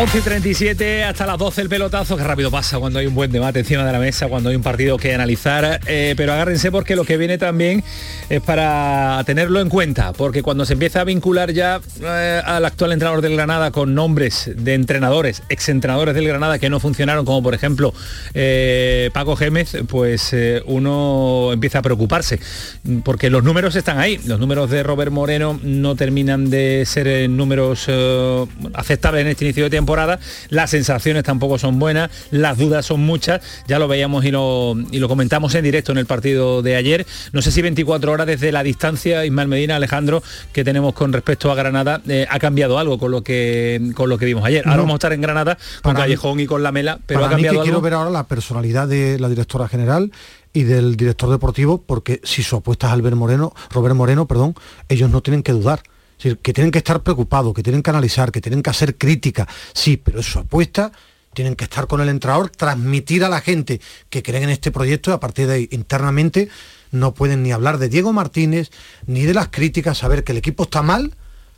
11 y 37 hasta las 12 el pelotazo, que rápido pasa cuando hay un buen debate encima de la mesa, cuando hay un partido que analizar, eh, pero agárrense porque lo que viene también es para tenerlo en cuenta, porque cuando se empieza a vincular ya eh, al actual entrenador del Granada con nombres de entrenadores, exentrenadores del Granada que no funcionaron, como por ejemplo eh, Paco Gémez, pues uno empieza a preocuparse, porque los números están ahí, los números de Robert Moreno no terminan de ser números aceptables en este inicio de temporada, las sensaciones tampoco son buenas, las dudas son muchas, ya lo veíamos y lo, y lo comentamos en directo en el partido de ayer, no sé si 24 horas desde la distancia, Ismael Medina, Alejandro, que tenemos con respecto a Granada, eh, ha cambiado algo con lo que con lo que vimos ayer. Ahora vamos a estar en Granada con mí- Callejón y con la Mela, pero Para ha mí que cambiado quiero algo. ver ahora la personalidad de la directora general y del director deportivo, porque si su apuesta es Albert Moreno, Robert Moreno, perdón, ellos no tienen que dudar. Decir, que tienen que estar preocupados, que tienen que analizar, que tienen que hacer crítica, sí, pero es su apuesta, tienen que estar con el entrenador, transmitir a la gente que creen en este proyecto y a partir de ahí internamente no pueden ni hablar de Diego Martínez ni de las críticas, saber que el equipo está mal,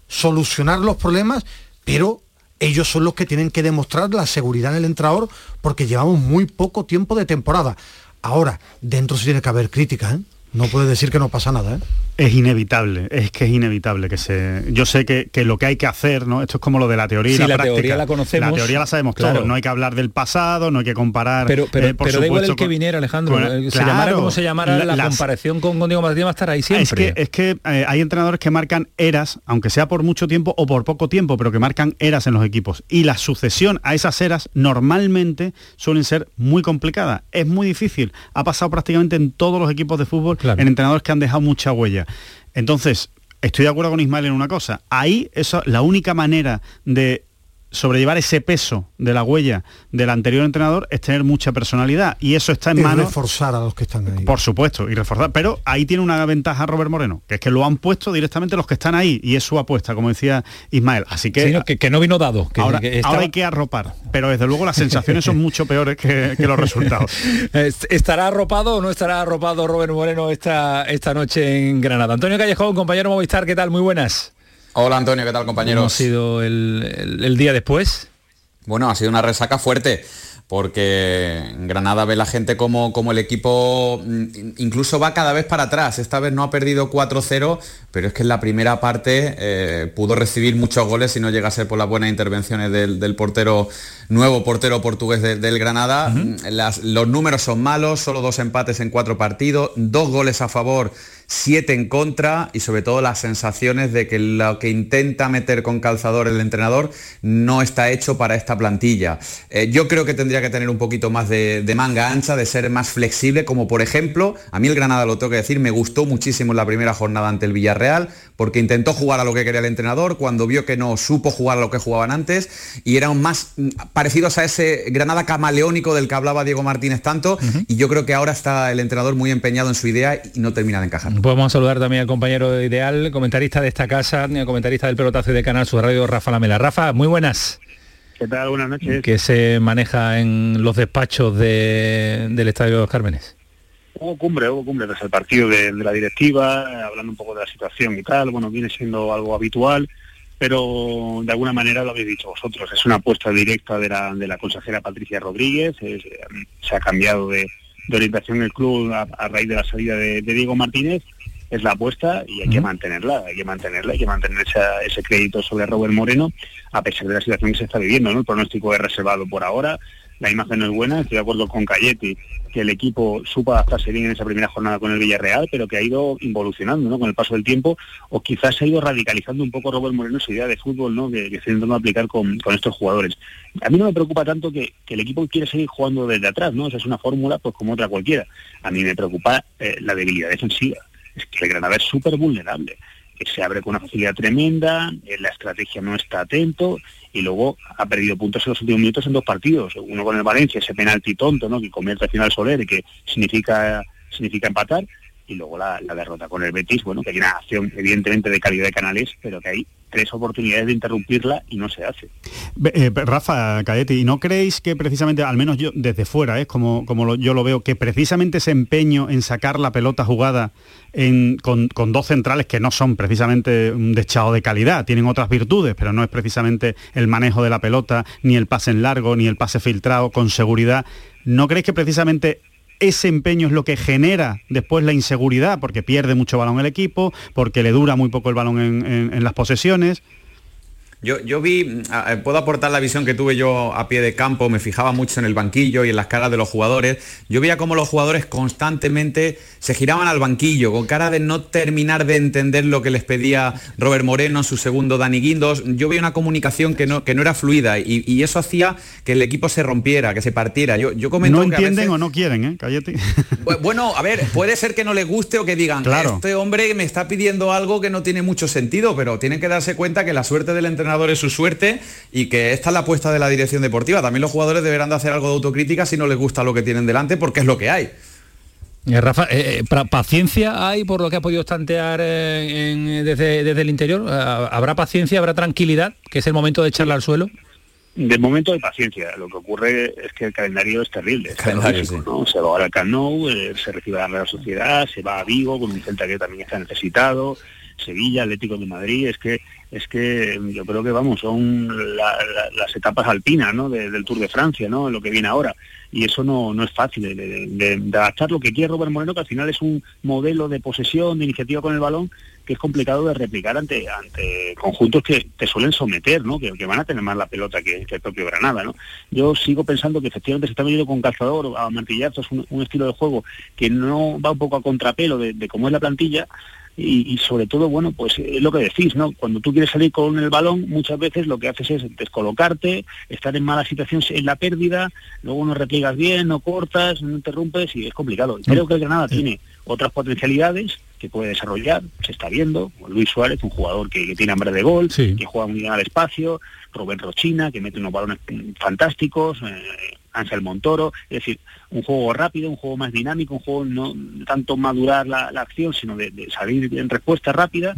solucionar los problemas, pero ellos son los que tienen que demostrar la seguridad en el entrenador porque llevamos muy poco tiempo de temporada. Ahora, dentro sí tiene que haber críticas, ¿eh? No puedes decir que no pasa nada, ¿eh? Es inevitable, es que es inevitable que se... Yo sé que, que lo que hay que hacer, ¿no? Esto es como lo de la teoría y Sí, la, la práctica. teoría la conocemos. La teoría la sabemos Claro. todos. No hay que hablar del pasado, no hay que comparar. Pero, pero, eh, por pero da igual el supuesto, que viniera, Alejandro. con- eh, se claro, llamara como se llamara, la, comparación con, con Diego Martínez va a estar ahí siempre. Es que, es que eh, hay entrenadores que marcan eras, aunque sea por mucho tiempo o por poco tiempo, pero que marcan eras en los equipos. Y la sucesión a esas eras normalmente suelen ser muy complicadas. Es muy difícil. Ha pasado prácticamente en todos los equipos de fútbol, en entrenadores que han dejado mucha huella. Entonces, estoy de acuerdo con Ismael en una cosa. Ahí, eso, la única manera de sobrellevar ese peso de la huella del anterior entrenador es tener mucha personalidad y eso está en Y manos reforzar a los que están ahí. por supuesto, y reforzar. Pero ahí tiene una ventaja Robert Moreno, que es que lo han puesto directamente los que están ahí, y es su apuesta, como decía Ismael. Así que, Sí, no, que, que no vino dado. Que, ahora, que estaba- ahora hay que arropar. Pero desde luego las sensaciones son mucho peores que, que los resultados. *laughs* Est- ¿Estará arropado o no estará arropado Robert Moreno esta, esta noche en Granada? Antonio Callejón, compañero Movistar, ¿qué tal? Muy buenas. Hola Antonio, ¿qué tal ¿Cómo ha compañeros? sido el, el- el día después? Bueno, ha sido una resaca fuerte porque en Granada ve la gente como, como el equipo mm, incluso va cada vez para atrás. Esta vez no ha perdido 4-0, pero es que en la primera parte eh, pudo recibir muchos goles y no llega a ser por las buenas intervenciones del, del portero, nuevo portero portugués de- del Granada. Las- los números son malos, solo dos empates en cuatro partidos, dos goles a favor, siete en contra y sobre todo las sensaciones de que lo que intenta meter con calzador el entrenador no está hecho para esta plantilla. Eh, yo creo que tendría que tener un poquito más de, de manga ancha, de ser más flexible, como por ejemplo, a mí el Granada lo tengo que decir, me gustó muchísimo en la primera jornada ante el Villarreal, porque intentó jugar a lo que quería el entrenador, cuando vio que no supo jugar a lo que jugaban antes, y eran más mm, parecidos a ese Granada camaleónico del que hablaba Diego Martínez tanto, y yo creo que ahora está el entrenador muy empeñado en su idea y no termina de encajar. Pues vamos a saludar también al compañero de Ideal, comentarista de esta casa, el comentarista del pelotazo y de Canal Sur Radio, Rafa Lamela. Rafa, muy buenas. ¿Qué tal? Buenas noches. Que se maneja en los despachos de- del Estadio de los Cármenes. Hubo cumbre, hubo cumbre tras el partido de, de la directiva, eh, hablando un poco de la situación y tal. Bueno, viene siendo algo habitual, pero de alguna manera lo habéis dicho vosotros. Es una apuesta directa de la, de la consejera Patricia Rodríguez. es, eh, se ha cambiado de, de orientación el club a, a raíz de la salida de, de Diego Martínez. Es la apuesta y hay que mantenerla, hay que mantenerla, hay que mantener esa- ese crédito sobre Robert Moreno, a pesar de la situación que se está viviendo, ¿no? El pronóstico es reservado por ahora, la imagen no es buena, estoy de acuerdo con Cayetti, que el equipo supo adaptarse bien en esa primera jornada con el Villarreal, pero que ha ido involucionando ¿no? con el paso del tiempo, o quizás se ha ido radicalizando un poco Robert Moreno su idea de fútbol ¿no? que, que está intentando aplicar con, con estos jugadores. A mí no me preocupa tanto que, el equipo quiere seguir jugando desde atrás, ¿no? Esa es una fórmula pues como otra cualquiera. A mí me preocupa eh, la debilidad defensiva. Es que el Granada es súper vulnerable. que Se abre con una facilidad tremenda, eh, la estrategia no está atento y luego ha perdido puntos en los últimos minutos en dos partidos. Uno con el Valencia, ese penalti tonto, ¿no? Que convierte al final Soler y que significa, significa empatar. Y luego la, derrota con el Betis, bueno, que hay una acción evidentemente de calidad de canales, pero que hay tres oportunidades de interrumpirla y no se hace. Eh, Rafa ¿y no creéis que precisamente, al menos yo desde fuera, es como, como yo lo veo, que precisamente ese empeño en sacar la pelota jugada con, con dos centrales que no son precisamente un deschado de calidad, tienen otras virtudes, pero no es precisamente el manejo de la pelota, ni el pase en largo, ni el pase filtrado con seguridad, ¿no creéis que precisamente ese empeño es lo que genera después la inseguridad, porque pierde mucho balón el equipo, porque le dura muy poco el balón en- en- las posesiones? Yo, yo vi, a- puedo aportar la visión que tuve yo a pie de campo, me fijaba mucho en el banquillo y en las caras de los jugadores. Yo veía cómo los jugadores constantemente se giraban al banquillo, con cara de no terminar de entender lo que les pedía Robert Moreno, su segundo Dani Guindos. Yo veía una comunicación que no, que no era fluida y, y eso hacía que el equipo se rompiera, que se partiera. Yo, yo comento No que a entienden veces- o no quieren, ¿eh? Bu- Bueno, a ver, puede ser que no les guste o que digan, Claro. este hombre me está pidiendo algo que no tiene mucho sentido, pero tienen que darse cuenta que la suerte del entrenador es su suerte y que esta es la apuesta de la dirección deportiva. También los jugadores deberán de hacer algo de autocrítica si no les gusta lo que tienen delante, porque es lo que hay. Eh, Rafa, eh, eh, ¿paciencia hay por lo que ha podido estantear en- desde, desde el interior? ¿Habrá paciencia, habrá tranquilidad, que es el momento de echarla al suelo? de momento hay paciencia. Lo que ocurre es que el calendario es terrible. Se va ahora al eh, se recibe a la Real Sociedad, se va a Vigo con un Celta que también está necesitado, Sevilla, Atlético de Madrid. Es que es que yo creo que vamos son la- la- las etapas alpinas ¿no? de- del Tour de Francia, ¿no? Lo que viene ahora y eso no, no es fácil de, de- adaptar lo que quiere Robert Moreno, que al final es un modelo de posesión, de iniciativa con el balón, que es complicado de replicar ante, ante conjuntos que te suelen someter, ¿no? que, van a tener más la pelota que, el propio Granada. ¿no? Yo sigo pensando que efectivamente se está veniendo con calzador, a martillazos, un, un estilo de juego que no va un poco a contrapelo de, de cómo es la plantilla, y, y sobre todo, bueno, pues es lo que decís, ¿no? Cuando tú quieres salir con el balón, muchas veces lo que haces es descolocarte, estar en mala situación en la pérdida, luego no repliegas bien, no cortas, no interrumpes y es complicado. Y Creo que el Granada tiene otras potencialidades que puede desarrollar, se está viendo, Luis Suárez, un jugador que, que tiene hambre de gol, que juega muy bien al espacio, Rubén Rochina, que mete unos balones fantásticos, eh, Ángel Montoro, es decir, un juego rápido, un juego más dinámico, un juego no tanto madurar la, la acción, sino de, de salir en respuesta rápida.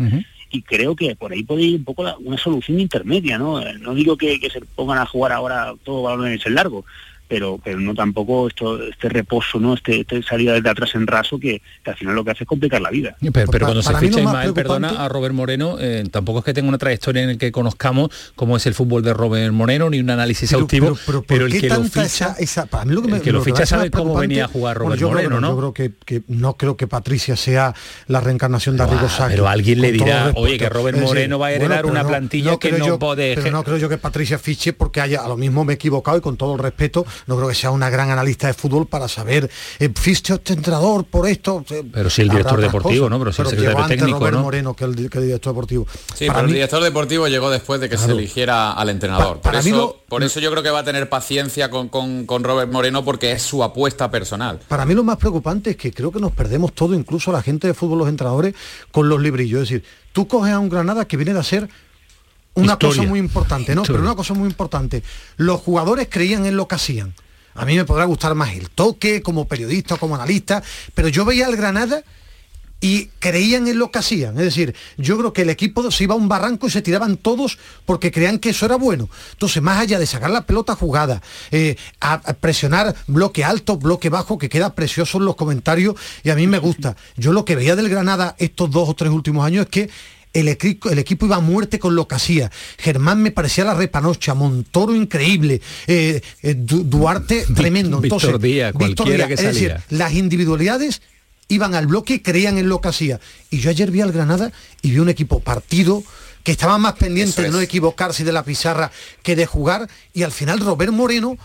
Y creo que por ahí puede ir un poco la- una solución intermedia, ¿no? No digo que, que se pongan a jugar ahora todo balones en largo, pero pero no tampoco esto este reposo, ¿no? Este, este salida desde atrás en raso que, que al final lo que hace es complicar la vida. Pero, pero cuando se para mí ficha Ismael, perdona, a Robert Moreno, eh, tampoco es que tenga una trayectoria en el que conozcamos cómo es el fútbol de Robert Moreno, ni un análisis Pero- exhaustivo, pero- pero pero, ¿por el qué que lo ficha, esa- esa- para mí lo que me- el que lo lo ficha me parece sabe cómo venía a jugar Bueno, Robert yo creo que Moreno, ¿no? Yo creo que, que no creo que Patricia sea la reencarnación de Arrigo Sacchi. pero alguien le dirá, oye, que Robert Moreno va a heredar una plantilla que no yo- puede- Pero no creo yo que Patricia fiche porque haya, a lo mismo me he equivocado y con todo el respeto, no creo que sea una gran analista de fútbol para saber, eh, a este entrenador por esto. eh, Pero si el director deportivo, cosas. ¿no? Pero si el secretario técnico, Robert ¿no? Moreno que el, que el director deportivo. Sí, Para pero mí- el director deportivo llegó después de que se eligiera al entrenador. Pa- para por mí eso, lo- por eso yo creo que va a tener paciencia con, con- con Robert Moreno porque es su apuesta personal. Para mí lo más preocupante es que creo que nos perdemos todo, incluso la gente de fútbol, los entrenadores, con los librillos. Es decir, tú coges a un Granada que viene de hacer una Historia. cosa muy importante, ¿no? Historia. Pero una cosa muy importante. Los jugadores creían en lo que hacían. A mí me podrá gustar más el toque, como periodista, como analista, pero yo veía al Granada y creían en lo que hacían. Es decir, yo creo que el equipo se iba a un barranco y se tiraban todos porque creían que eso era bueno. Entonces, más allá de sacar la pelota jugada, eh, a, a presionar bloque alto, bloque bajo, que queda precioso en los comentarios y a mí me gusta. Yo lo que veía del Granada estos dos o tres últimos años es que el equipo, el equipo iba a muerte con lo que hacía. Germán me parecía la repanocha, Montoro increíble, eh, eh, Du- Duarte *laughs* tremendo. Víctor Entonces, Díaz, Víctor Díaz, que es decir, las individualidades iban al bloque y creían en lo que hacía. Y yo ayer vi al Granada y vi un equipo partido que estaba más pendiente de no equivocarse de la pizarra que de jugar y al final Robert Moreno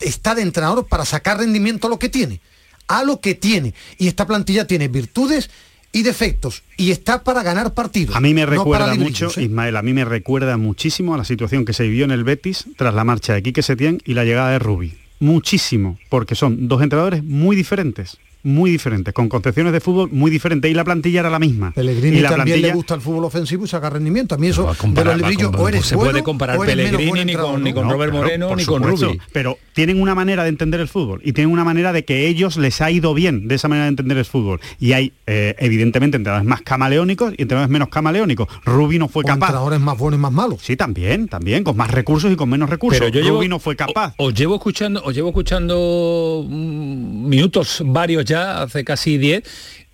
está de entrenador para sacar rendimiento a lo que tiene, a lo que tiene. Y esta plantilla tiene virtudes y defectos y está para ganar partidos. A mí me no recuerda mucho, ¿eh? Ismael, a mí me recuerda muchísimo a la situación que se vivió en el Betis tras la marcha de Quique Setién y la llegada de Rubi. Muchísimo, porque son dos entrenadores muy diferentes, muy diferentes, con concepciones de fútbol muy diferentes y la plantilla era la misma. Pellegrini y la también plantilla le gusta el fútbol ofensivo y saca rendimiento. A mí eso de comparar, los va a librillos comparar, o eres no se bueno puede comparar o eres menos Pellegrini ni con- entrenador, ni con ¿no? Robert Moreno ni con supuesto, Rubi. Pero tienen una manera de entender el fútbol y tienen una manera de que ellos les ha ido bien de esa manera de entender el fútbol. Y hay, eh, evidentemente, entrenadores más camaleónicos y entrenadores menos camaleónicos. Rubi no fue O capaz. entrenadores más buenos y más malos. Sí, también, también, con más recursos y con menos recursos. Pero yo Rubi llevo- no fue capaz. Os llevo escuchando, os llevo escuchando mm, minutos varios ya, hace casi 10,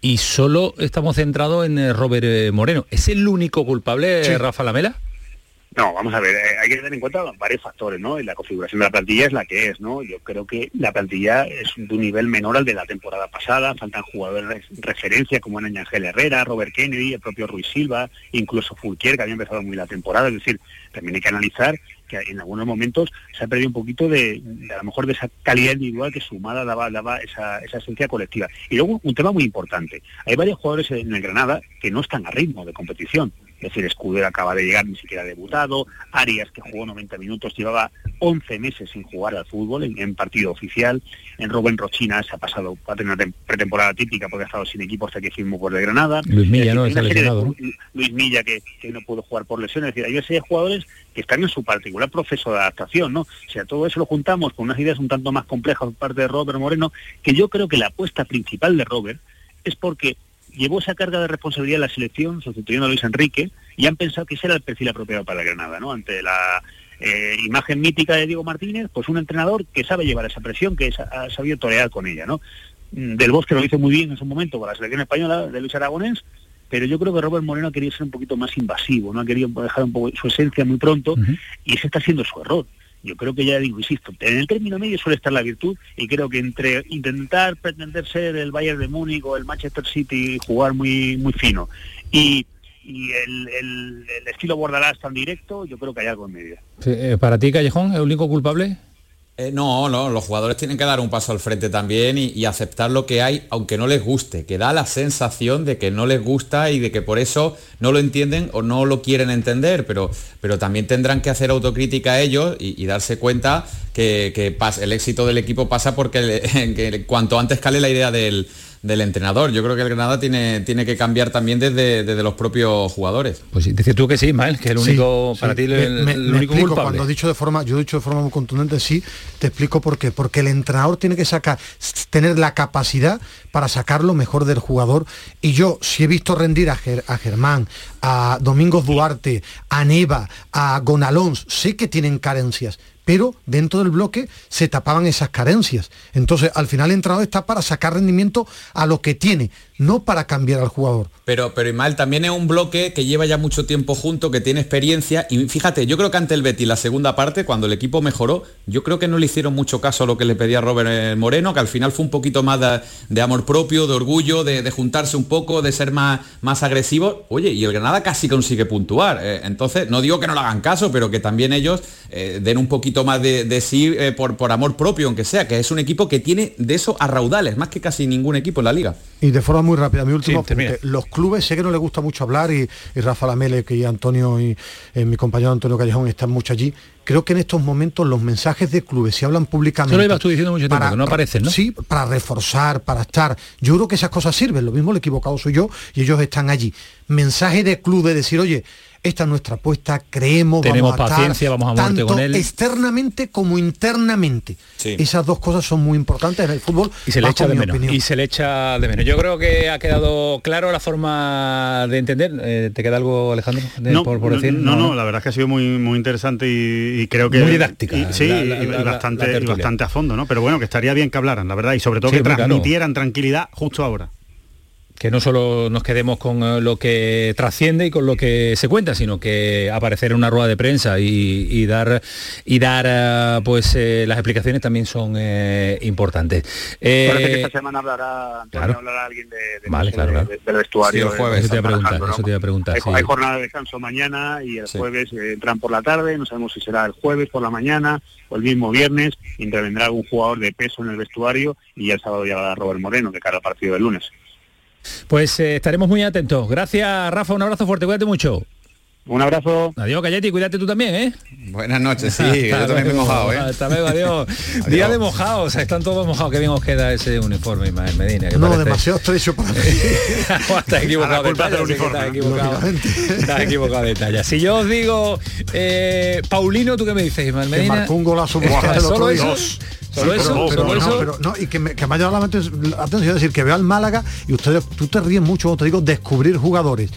y solo estamos centrados en eh, Robert eh, Moreno. ¿Es el único culpable, Sí. Rafa Lamela? No, vamos a ver, eh, hay que tener en cuenta varios factores, ¿no? Y la configuración de la plantilla es la que es, ¿no? Yo creo que la plantilla es de un nivel menor al de la temporada pasada, faltan jugadores referencia como eran Ángel Herrera, Robert Kennedy, el propio Ruiz Silva, incluso Fulquier, que había empezado muy la temporada, es decir, también hay que analizar que en algunos momentos se ha perdido un poquito de, de a lo mejor de esa calidad individual que sumada daba, daba esa, esa esencia colectiva. Y luego un tema muy importante, hay varios jugadores en el Granada que no están a ritmo de competición, es decir, Escudero acaba de llegar, ni siquiera ha debutado, Arias, que jugó 90 minutos, llevaba 11 meses sin jugar al fútbol en, en partido oficial, en Rubén Rochina se ha pasado, ha tenido una tem- pretemporada típica porque ha estado sin equipo hasta que firmó por el Granada. Luis Milla, ¿no? Está de lesionado, ju- Luis Milla que, que no pudo jugar por lesión, es decir, hay una serie de jugadores que están en su particular proceso de adaptación, ¿no? O sea, todo eso lo juntamos con unas ideas un tanto más complejas por parte de Robert Moreno, que yo creo que la apuesta principal de Robert es porque llevó esa carga de responsabilidad en la selección, sustituyendo a Luis Enrique, y han pensado que ese era el perfil apropiado para la Granada, ¿no? Ante la eh, imagen mítica de Diego Martínez, pues un entrenador que sabe llevar esa presión, que ha sabido torear con ella, ¿no? Mm, Del Bosque lo hizo muy bien en su momento con la selección española de Luis Aragonés, pero yo creo que Robert Moreno ha querido ser un poquito más invasivo, no ha querido dejar un poco su esencia muy pronto y ese está siendo su error. Yo creo que ya digo, insisto, en el término medio suele estar la virtud y creo que entre intentar pretender ser el Bayern de Múnich o el Manchester City jugar muy muy fino y, el, estilo Bordalás tan directo, yo creo que hay algo en medio. Eh, para ti, Callejón, ¿es el único culpable? Eh, no, no, los jugadores tienen que dar un paso al frente también y, aceptar lo que hay, aunque no les guste, que da la sensación de que no les gusta y de que por eso no lo entienden o no lo quieren entender, pero, pero también tendrán que hacer autocrítica ellos y, darse cuenta que, el éxito del equipo pasa porque *laughs* cuanto antes cale la idea del, del entrenador. Yo creo que el Granada tiene, tiene que cambiar también desde, desde los propios jugadores. Pues sí, dices tú que sí, Ismael, que el único, sí. para ti, el, Me- el me- único me explico, culpable. Cuando he dicho de forma, yo he dicho de forma muy contundente, sí, te explico por qué. Porque el entrenador tiene que sacar, tener la capacidad para sacar lo mejor del jugador. Y yo, si he visto rendir a, Ger- a Germán, a Domingos Duarte, a Neva, a Gonalons, sé que tienen carencias. Pero dentro del bloque se tapaban esas carencias. Entonces, al final el entrenador está para sacar rendimiento a lo que tiene, no para cambiar al jugador. Pero, pero Ismael también es un bloque que lleva ya mucho tiempo junto, que tiene experiencia. Y fíjate, yo creo que ante el Betis, la segunda parte, cuando el equipo mejoró, yo creo que no le hicieron mucho caso a lo que le pedía Robert eh, Moreno, que al final fue un poquito más de, amor propio, de orgullo, de, de juntarse un poco, de ser más, más agresivo. Oye, y el Granada casi consigue puntuar. Eh, entonces, no digo que no le hagan caso, pero que también ellos eh, den un poquito más de, de sí eh, por, por amor propio, aunque sea, que es un equipo que tiene de eso a raudales, más que casi ningún equipo en la liga. Y de forma muy rápida, mi último Sí, apunte. Los clubes, sé que no les gusta mucho hablar y, y Rafa Lamele que y Antonio y eh, mi compañero Antonio Callejón están mucho allí. Creo que en estos momentos los mensajes de clubes se hablan públicamente. Eso lo ibas tú diciendo mucho tiempo, que no aparecen, ¿no? Sí, para reforzar, para estar. Yo creo que esas cosas sirven. Lo mismo el equivocado soy yo y ellos están allí. Mensaje de club de decir, oye, esta es nuestra apuesta, creemos, Tenemos vamos a estar", paciencia, vamos a muerte tanto con él. externamente como internamente. Sí. Esas dos cosas son muy importantes en el fútbol. Y se le echa de menos. opinión. Y se le echa de menos. Yo creo que ha quedado claro la forma de entender. Eh, ¿Te queda algo, Alejandro? de- no, por, decir? no, no, la verdad es que ha sido muy, muy interesante y, y creo que... Muy didáctica, y- sí, la- la- y, la- y la- bastante, la y tertulia. bastante a fondo, ¿no? Pero bueno, que estaría bien que hablaran, la verdad, y sobre todo Sí, que claro. transmitieran tranquilidad justo ahora. Que no solo nos quedemos con eh, lo que trasciende y con lo que se cuenta, sino que aparecer en una rueda de prensa y, y dar y dar eh, pues eh, las explicaciones también son eh, importantes. Eh, Parece que esta semana hablará, Antonio, claro. hablará alguien de, de- Vale, claro, de- claro. de- del vestuario. Sí, el jueves. Eso te iba a preguntar, Alejandro, ¿no? eso te iba a preguntar, Hay, sí. hay jornada de descanso mañana y el Sí. jueves entran por la tarde, no sabemos si será el jueves por la mañana o el mismo viernes, intervendrá algún jugador de peso en el vestuario y el sábado llegará Robert Moreno, de cara al partido del lunes. Pues eh, estaremos muy atentos. Gracias, Rafa, un abrazo fuerte, cuídate mucho. Un abrazo. Adiós, Galletti, cuídate tú también, ¿eh? Buenas noches, sí, *laughs* que yo también me he mojado, ¿eh? Hasta luego, adiós. *laughs* Día de mojados, están todos mojados. Qué bien os queda ese uniforme, Ismael Medina. que No, parece- demasiado estrecho para mí. *laughs* estás equivocado de talla, que estás equivocado. Estás equivocado de talla. Si yo os digo, eh, Paulino, ¿tú qué me dices, Ismael que Medina? marcó un golazo el ¿Solo otro día. eso? Sí, ¿Solo pero- eso? pero ¿Solo no, eso? pero no, y que me, que me ha llamado la aten- la atención, es decir, que veo al Málaga y ustedes, tú te ríes mucho te digo descubrir jugadores.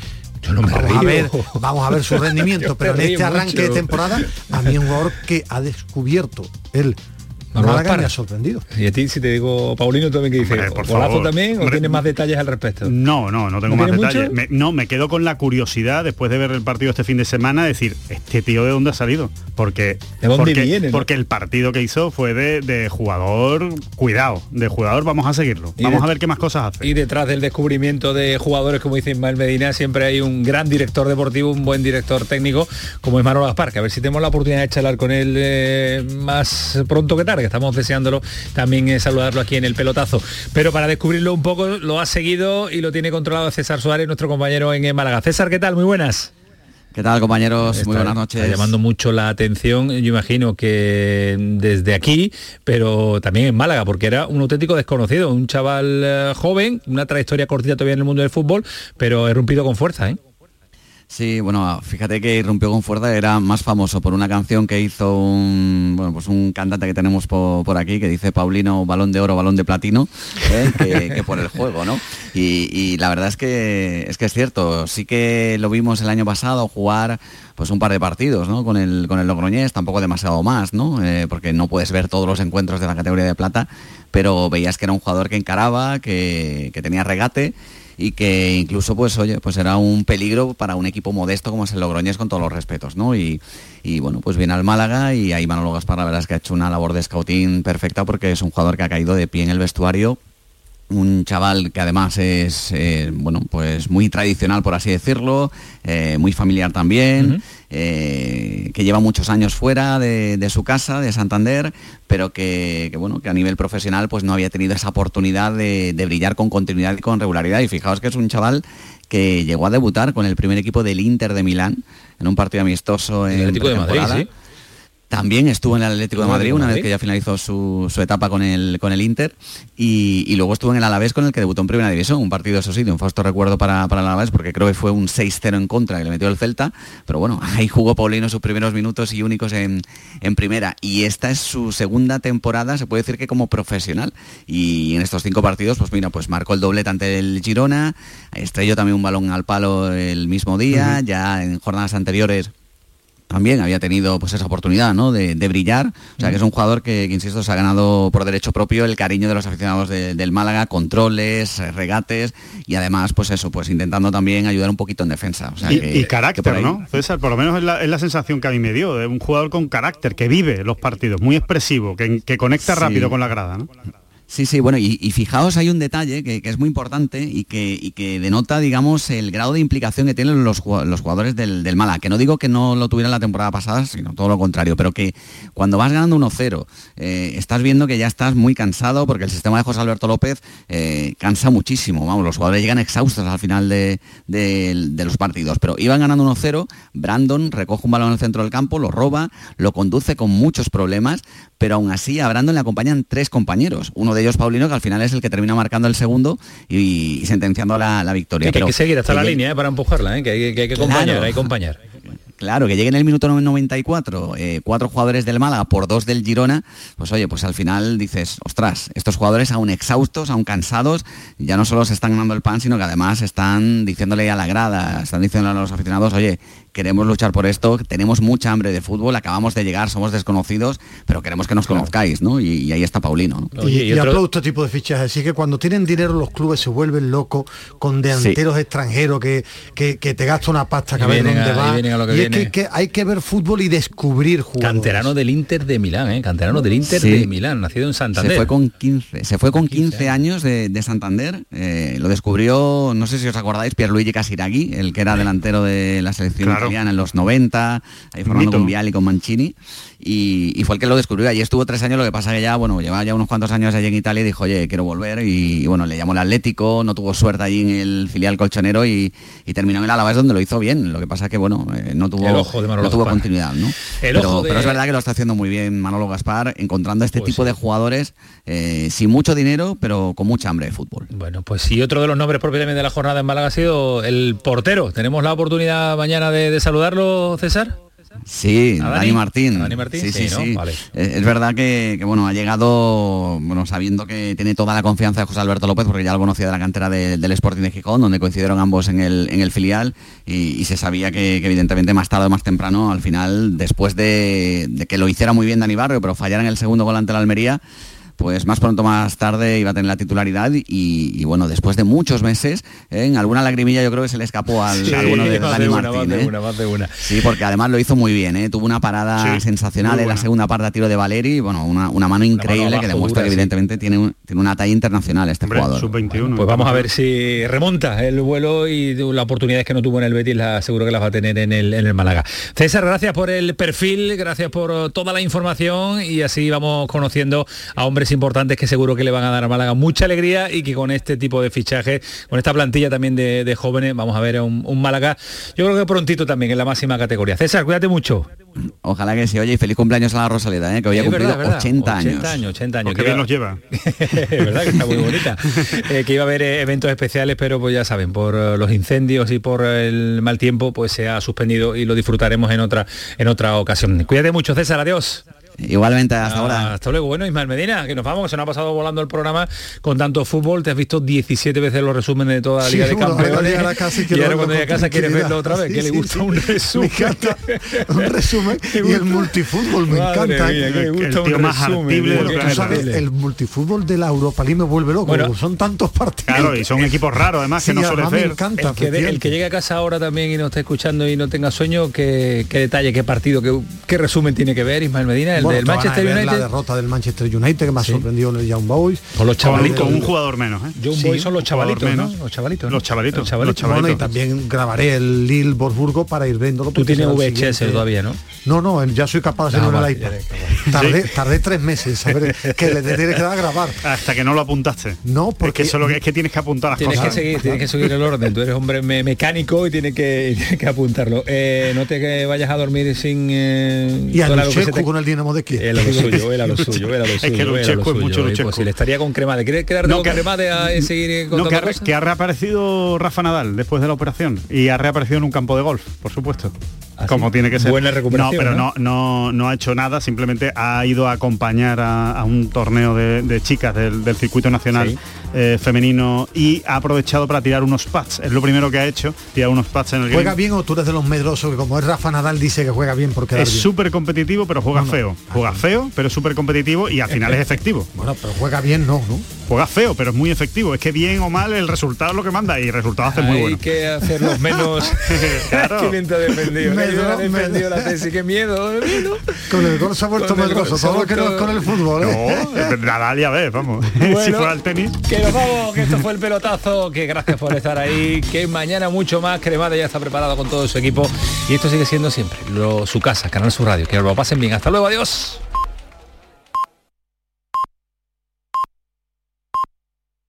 No me vamos a ver, vamos a ver su *laughs* rendimiento, pero en este arranque mucho. de temporada, a mí es un jugador que ha descubierto él. Manuel Málaga me ha sorprendido. Y a ti, si te digo Paulino, también que dices, Hombre, por ¿golazo favor. también o tienes más detalles al respecto? No, no, no tengo ¿No más detalles. Me- no, me quedo con la curiosidad después de ver el partido este fin de semana, decir, ¿este tío de dónde ha salido? Porque, ¿De dónde porque, viene, no? porque el partido que hizo fue de, de jugador, cuidado, de jugador vamos a seguirlo. Vamos de- a ver qué más cosas hace. Y detrás del descubrimiento de jugadores, como dice Ismael Medina, siempre hay un gran director deportivo, un buen director técnico, como es Manolo Gaspar, que a ver si tenemos la oportunidad de charlar con él eh, más pronto que tarde, que estamos deseándolo también saludarlo aquí en el pelotazo. Pero para descubrirlo un poco, lo ha seguido y lo tiene controlado César Suárez, nuestro compañero en Málaga. César, ¿qué tal? Muy buenas. ¿Qué tal compañeros? Muy buenas noches. Está llamando mucho la atención, yo imagino que desde aquí, pero también en Málaga, porque era un auténtico desconocido, un chaval eh, joven, una trayectoria cortita todavía en el mundo del fútbol, pero he rompido con fuerza, ¿eh? Sí, bueno, fíjate que irrumpió con fuerza, era más famoso por una canción que hizo un, bueno, pues un cantante que tenemos por, aquí, que dice Paulino balón de oro, balón de platino, ¿eh? *laughs* que, por el juego, ¿no? Y, la verdad es que, es que es cierto, sí que lo vimos el año pasado jugar pues un par de partidos, ¿no? Con el, con el Logroñés, tampoco demasiado más, ¿no? Eh, porque no puedes ver todos los encuentros de la categoría de plata, pero veías que era un jugador que encaraba, que, que tenía regate y que incluso pues oye pues era un peligro para un equipo modesto como es el Logroñés con todos los respetos ¿no? y, bueno pues viene al Málaga y ahí Manolo Gaspar la verdad es que ha hecho una labor de scouting perfecta porque es un jugador que ha caído de pie en el vestuario un chaval que además es eh, bueno pues muy tradicional por así decirlo eh, muy familiar también eh, que lleva muchos años fuera de, su casa de Santander pero que, bueno que a nivel profesional pues no había tenido esa oportunidad de, brillar con continuidad y con regularidad. Y fijaos que es un chaval que llegó a debutar con el primer equipo del Inter de Milán en un partido amistoso en el de Madrid también estuvo en el Atlético de Madrid una vez que ya finalizó su, etapa con el, con el Inter. Y, luego estuvo en el Alavés con el que debutó en Primera División, un partido eso sí, de un fausto recuerdo para, para el Alavés porque creo que fue un 6-0 en contra que le metió el Celta, pero bueno, *laughs* ahí jugó Paulino sus primeros minutos y únicos en, Primera. Y esta es su segunda temporada, se puede decir que como profesional. Y en estos cinco partidos pues mira, pues marcó el doblete ante el Girona, estrelló también un balón al palo el mismo día, ya en jornadas anteriores también había tenido pues esa oportunidad ¿no? de, brillar. O sea que es un jugador que, insisto, se ha ganado por derecho propio el cariño de los aficionados del Málaga, controles, eh, regates y además, pues eso, pues intentando también ayudar un poquito en defensa. y, carácter, ¿no? César, por lo menos es la, sensación que a mí me dio, de un jugador con carácter, que vive los partidos, muy expresivo, que, conecta rápido con la grada, ¿no? Sí, sí, bueno, y, fijaos, hay un detalle que, es muy importante y que, denota, digamos, el grado de implicación que tienen los, jugadores del, del, Mala, que no digo que no lo tuvieran la temporada pasada, sino todo lo contrario, pero que cuando vas ganando 1-0, eh, estás viendo que ya estás muy cansado porque el sistema de José Alberto López eh, cansa muchísimo, vamos, los jugadores llegan exhaustos al final de, de los partidos, pero iban ganando 1-0, Brandon recoge un balón en el centro del campo, lo roba, lo conduce con muchos problemas, pero aún así a Brandon le acompañan tres compañeros, uno de ellos Paulino, que al final es el que termina marcando el segundo y, sentenciando la, victoria. hay que seguir hasta la línea ¿eh? para empujarla, ¿eh? que, hay, que, acompañar, hay que acompañar. Claro, que lleguen en el minuto 94 eh, cuatro jugadores del Málaga por dos del Girona, pues oye, pues al final dices, ostras, estos jugadores aún exhaustos, aún cansados, ya no solo se están ganando el pan, sino que además están diciéndole a la grada, están diciéndole a los aficionados, oye, queremos luchar por esto, tenemos mucha hambre de fútbol, acabamos de llegar, somos desconocidos, pero queremos que nos conozcáis, ¿no? Y, ahí está Paulino. ¿no? Y, y, otro... este tipo de fichajes, así que cuando tienen dinero los clubes se vuelven locos con delanteros extranjeros que, que, te gasta una pasta que a ver dónde va. Y, es que, hay que ver fútbol y descubrir jugadores. Canterano del Inter de Milán, ¿eh? Canterano del Inter de Milán, nacido en Santander. Se fue con 15, se fue con 15, años de, Santander, eh, lo descubrió, no sé si os acordáis, Pierluigi Casiraghi, el que era delantero de la selección italiana en los 90, ahí formando con Vial y con Mancini y, fue el que lo descubrió. Allí estuvo tres años, lo que pasa que ya, bueno, llevaba ya unos cuantos años allí en Italia y dijo, oye, quiero volver. Y, bueno, le llamó el Atlético, no tuvo suerte allí en el filial colchonero y, terminó en el Alavés donde lo hizo bien. Lo que pasa que, bueno, eh, no tuvo, no tuvo continuidad, ¿no? Pero, es verdad que lo está haciendo muy bien Manolo Gaspar, encontrando este pues tipo de jugadores eh, sin mucho dinero, pero con mucha hambre de fútbol. Bueno, pues sí, otro de los nombres propiamente de la jornada en Málaga ha sido el portero. ¿Tenemos la oportunidad mañana de saludarlo, César? Sí, Dani? Martín. Sí, sí, sí. Es verdad que, bueno, ha llegado, bueno, sabiendo que tiene toda la confianza de José Alberto López, porque ya lo conocía de la cantera del Sporting de Gijón, donde coincidieron ambos en el, en el filial, y, se sabía que, evidentemente más tarde o más temprano, al final, después de, de que lo hiciera muy bien Dani Barrio, pero fallara en el segundo gol ante la Almería, pues más pronto más tarde iba a tener la titularidad y, bueno, después de muchos meses, ¿eh? en alguna lagrimilla yo creo que se le escapó al, a alguno de Dani Martín. ¿eh? Sí, porque además lo hizo muy bien, ¿eh? tuvo una parada sensacional en la segunda parte a tiro de Valeri, bueno, una, mano increíble que demuestra que evidentemente tiene, tiene una talla internacional este jugador. pues vamos a ver si remonta el vuelo y las oportunidades que no tuvo en el Betis, la, seguro que las va a tener en el, en el Málaga. César, gracias por el perfil, gracias por toda la información y así vamos conociendo a hombres jugadores importantes que seguro que le van a dar a Málaga mucha alegría y que con este tipo de fichaje, con esta plantilla también de, de jóvenes, vamos a ver un, un Málaga, yo creo que prontito también en la máxima categoría. César, cuídate mucho. Ojalá que sí, oye, y feliz cumpleaños a la Rosaleda, ¿eh? que hoy ha cumplido es verdad. 80 años. 80 años, 80 años. Qué bien nos lleva. *laughs* es verdad que está muy bonita. *laughs* Eh, que iba a haber eh, eventos especiales, pero pues ya saben, por los incendios y por el mal tiempo, pues se ha suspendido y lo disfrutaremos en otra, en otra ocasión. Cuídate mucho, César, adiós. Igualmente, hasta Ah, ahora. Hasta luego. Bueno, Ismael Medina, que nos vamos, que se nos ha pasado volando el programa con tanto fútbol. Te has visto 17 veces los resúmenes de toda la Sí, Liga de bueno, ahora Campeones. casa y ahora cuando llega a casa quieres verlo otra vez. Sí, que le gusta sí. un *laughs* Me resumen. encanta un resumen *laughs* y el multifútbol me Madre encanta. mía, que le gusta El más porque Tú sabes, el multifútbol de la Europa League me vuelve loco. Bueno, son tantos partidos. Claro, y son equipos raros además Sí, que no suele me ver. encanta. El que, de- el que llegue a casa ahora también y no esté escuchando y no tenga sueño, ¿qué, qué detalle, qué partido, qué, qué resumen tiene que ver Ismael Medina? El Bueno, del a Manchester ver United. La derrota del Manchester United que me ha sorprendido en el Young Boys. Con los chavalitos. con un jugador menos, ¿eh? Young Sí, Boys son los chavalitos, ¿no? menos. Los chavalitos. ¿no? Los chavalitos, Los chavalitos. los Bueno, y también grabaré el Lille Wolfsburgo para ir viéndolo. Tú porque tienes el VHS siguiente. todavía, ¿no? No, no, ya soy capaz de Ah, hacerlo en vale, el iPad. Tardé, tardé tres meses en saber que le tienes que dar a grabar. Hasta que no lo apuntaste. No, Es porque que, solo, es que tienes que apuntar las Tienes que cosas. seguir, tienes que seguir el orden. Tú eres hombre me- mecánico y tienes que, y tienes que apuntarlo. Eh, no te que vayas a dormir sin. Eh, y a con algo que se De *laughs* lo suyo, lo suyo, *laughs* Es que Luchescu es mucho Luchescu. Estaría con cremade. ¿Quieres quedarte No, con que- cremade a eh, seguir No, que, ha, que reaparecido Rafa Nadal después de la operación y ha reaparecido en un campo de golf, por supuesto. ¿Ah, Como tiene que ser. Buena recuperación, No, pero ¿no? no, no, no ha hecho nada, simplemente ha ido a acompañar a, a un torneo de, de chicas del, del circuito nacional Sí. Eh, femenino y ha aprovechado para tirar unos pads. Es lo primero que ha hecho, tirar unos pads en el ¿Juega bien o tú eres de los medrosos que como es Rafa Nadal dice que juega bien porque Es súper competitivo, pero juega feo. Juega feo, pero es súper competitivo y al final es efectivo. Bueno, pero juega bien no, ¿no? Juega feo, pero es muy efectivo. Es que bien o mal el resultado es lo que manda y el resultado hace muy Hay bueno. que hacerlos menos. *laughs* Claro. Qué bien te ha defendido. Me ha la tesis. Qué miedo. *laughs* Con el gol se ha vuelto medroso, todo lo que no es con el fútbol, ¿eh? No, Nadal ya ves, vamos. *laughs* si fuera el tenis. Que nos vamos, que esto fue el pelotazo, que gracias por estar ahí, que mañana mucho más, Cremade ya está preparado con todo su equipo y esto sigue siendo siempre lo- su casa, Canal Sur Radio, que lo pasen bien, hasta luego, adiós.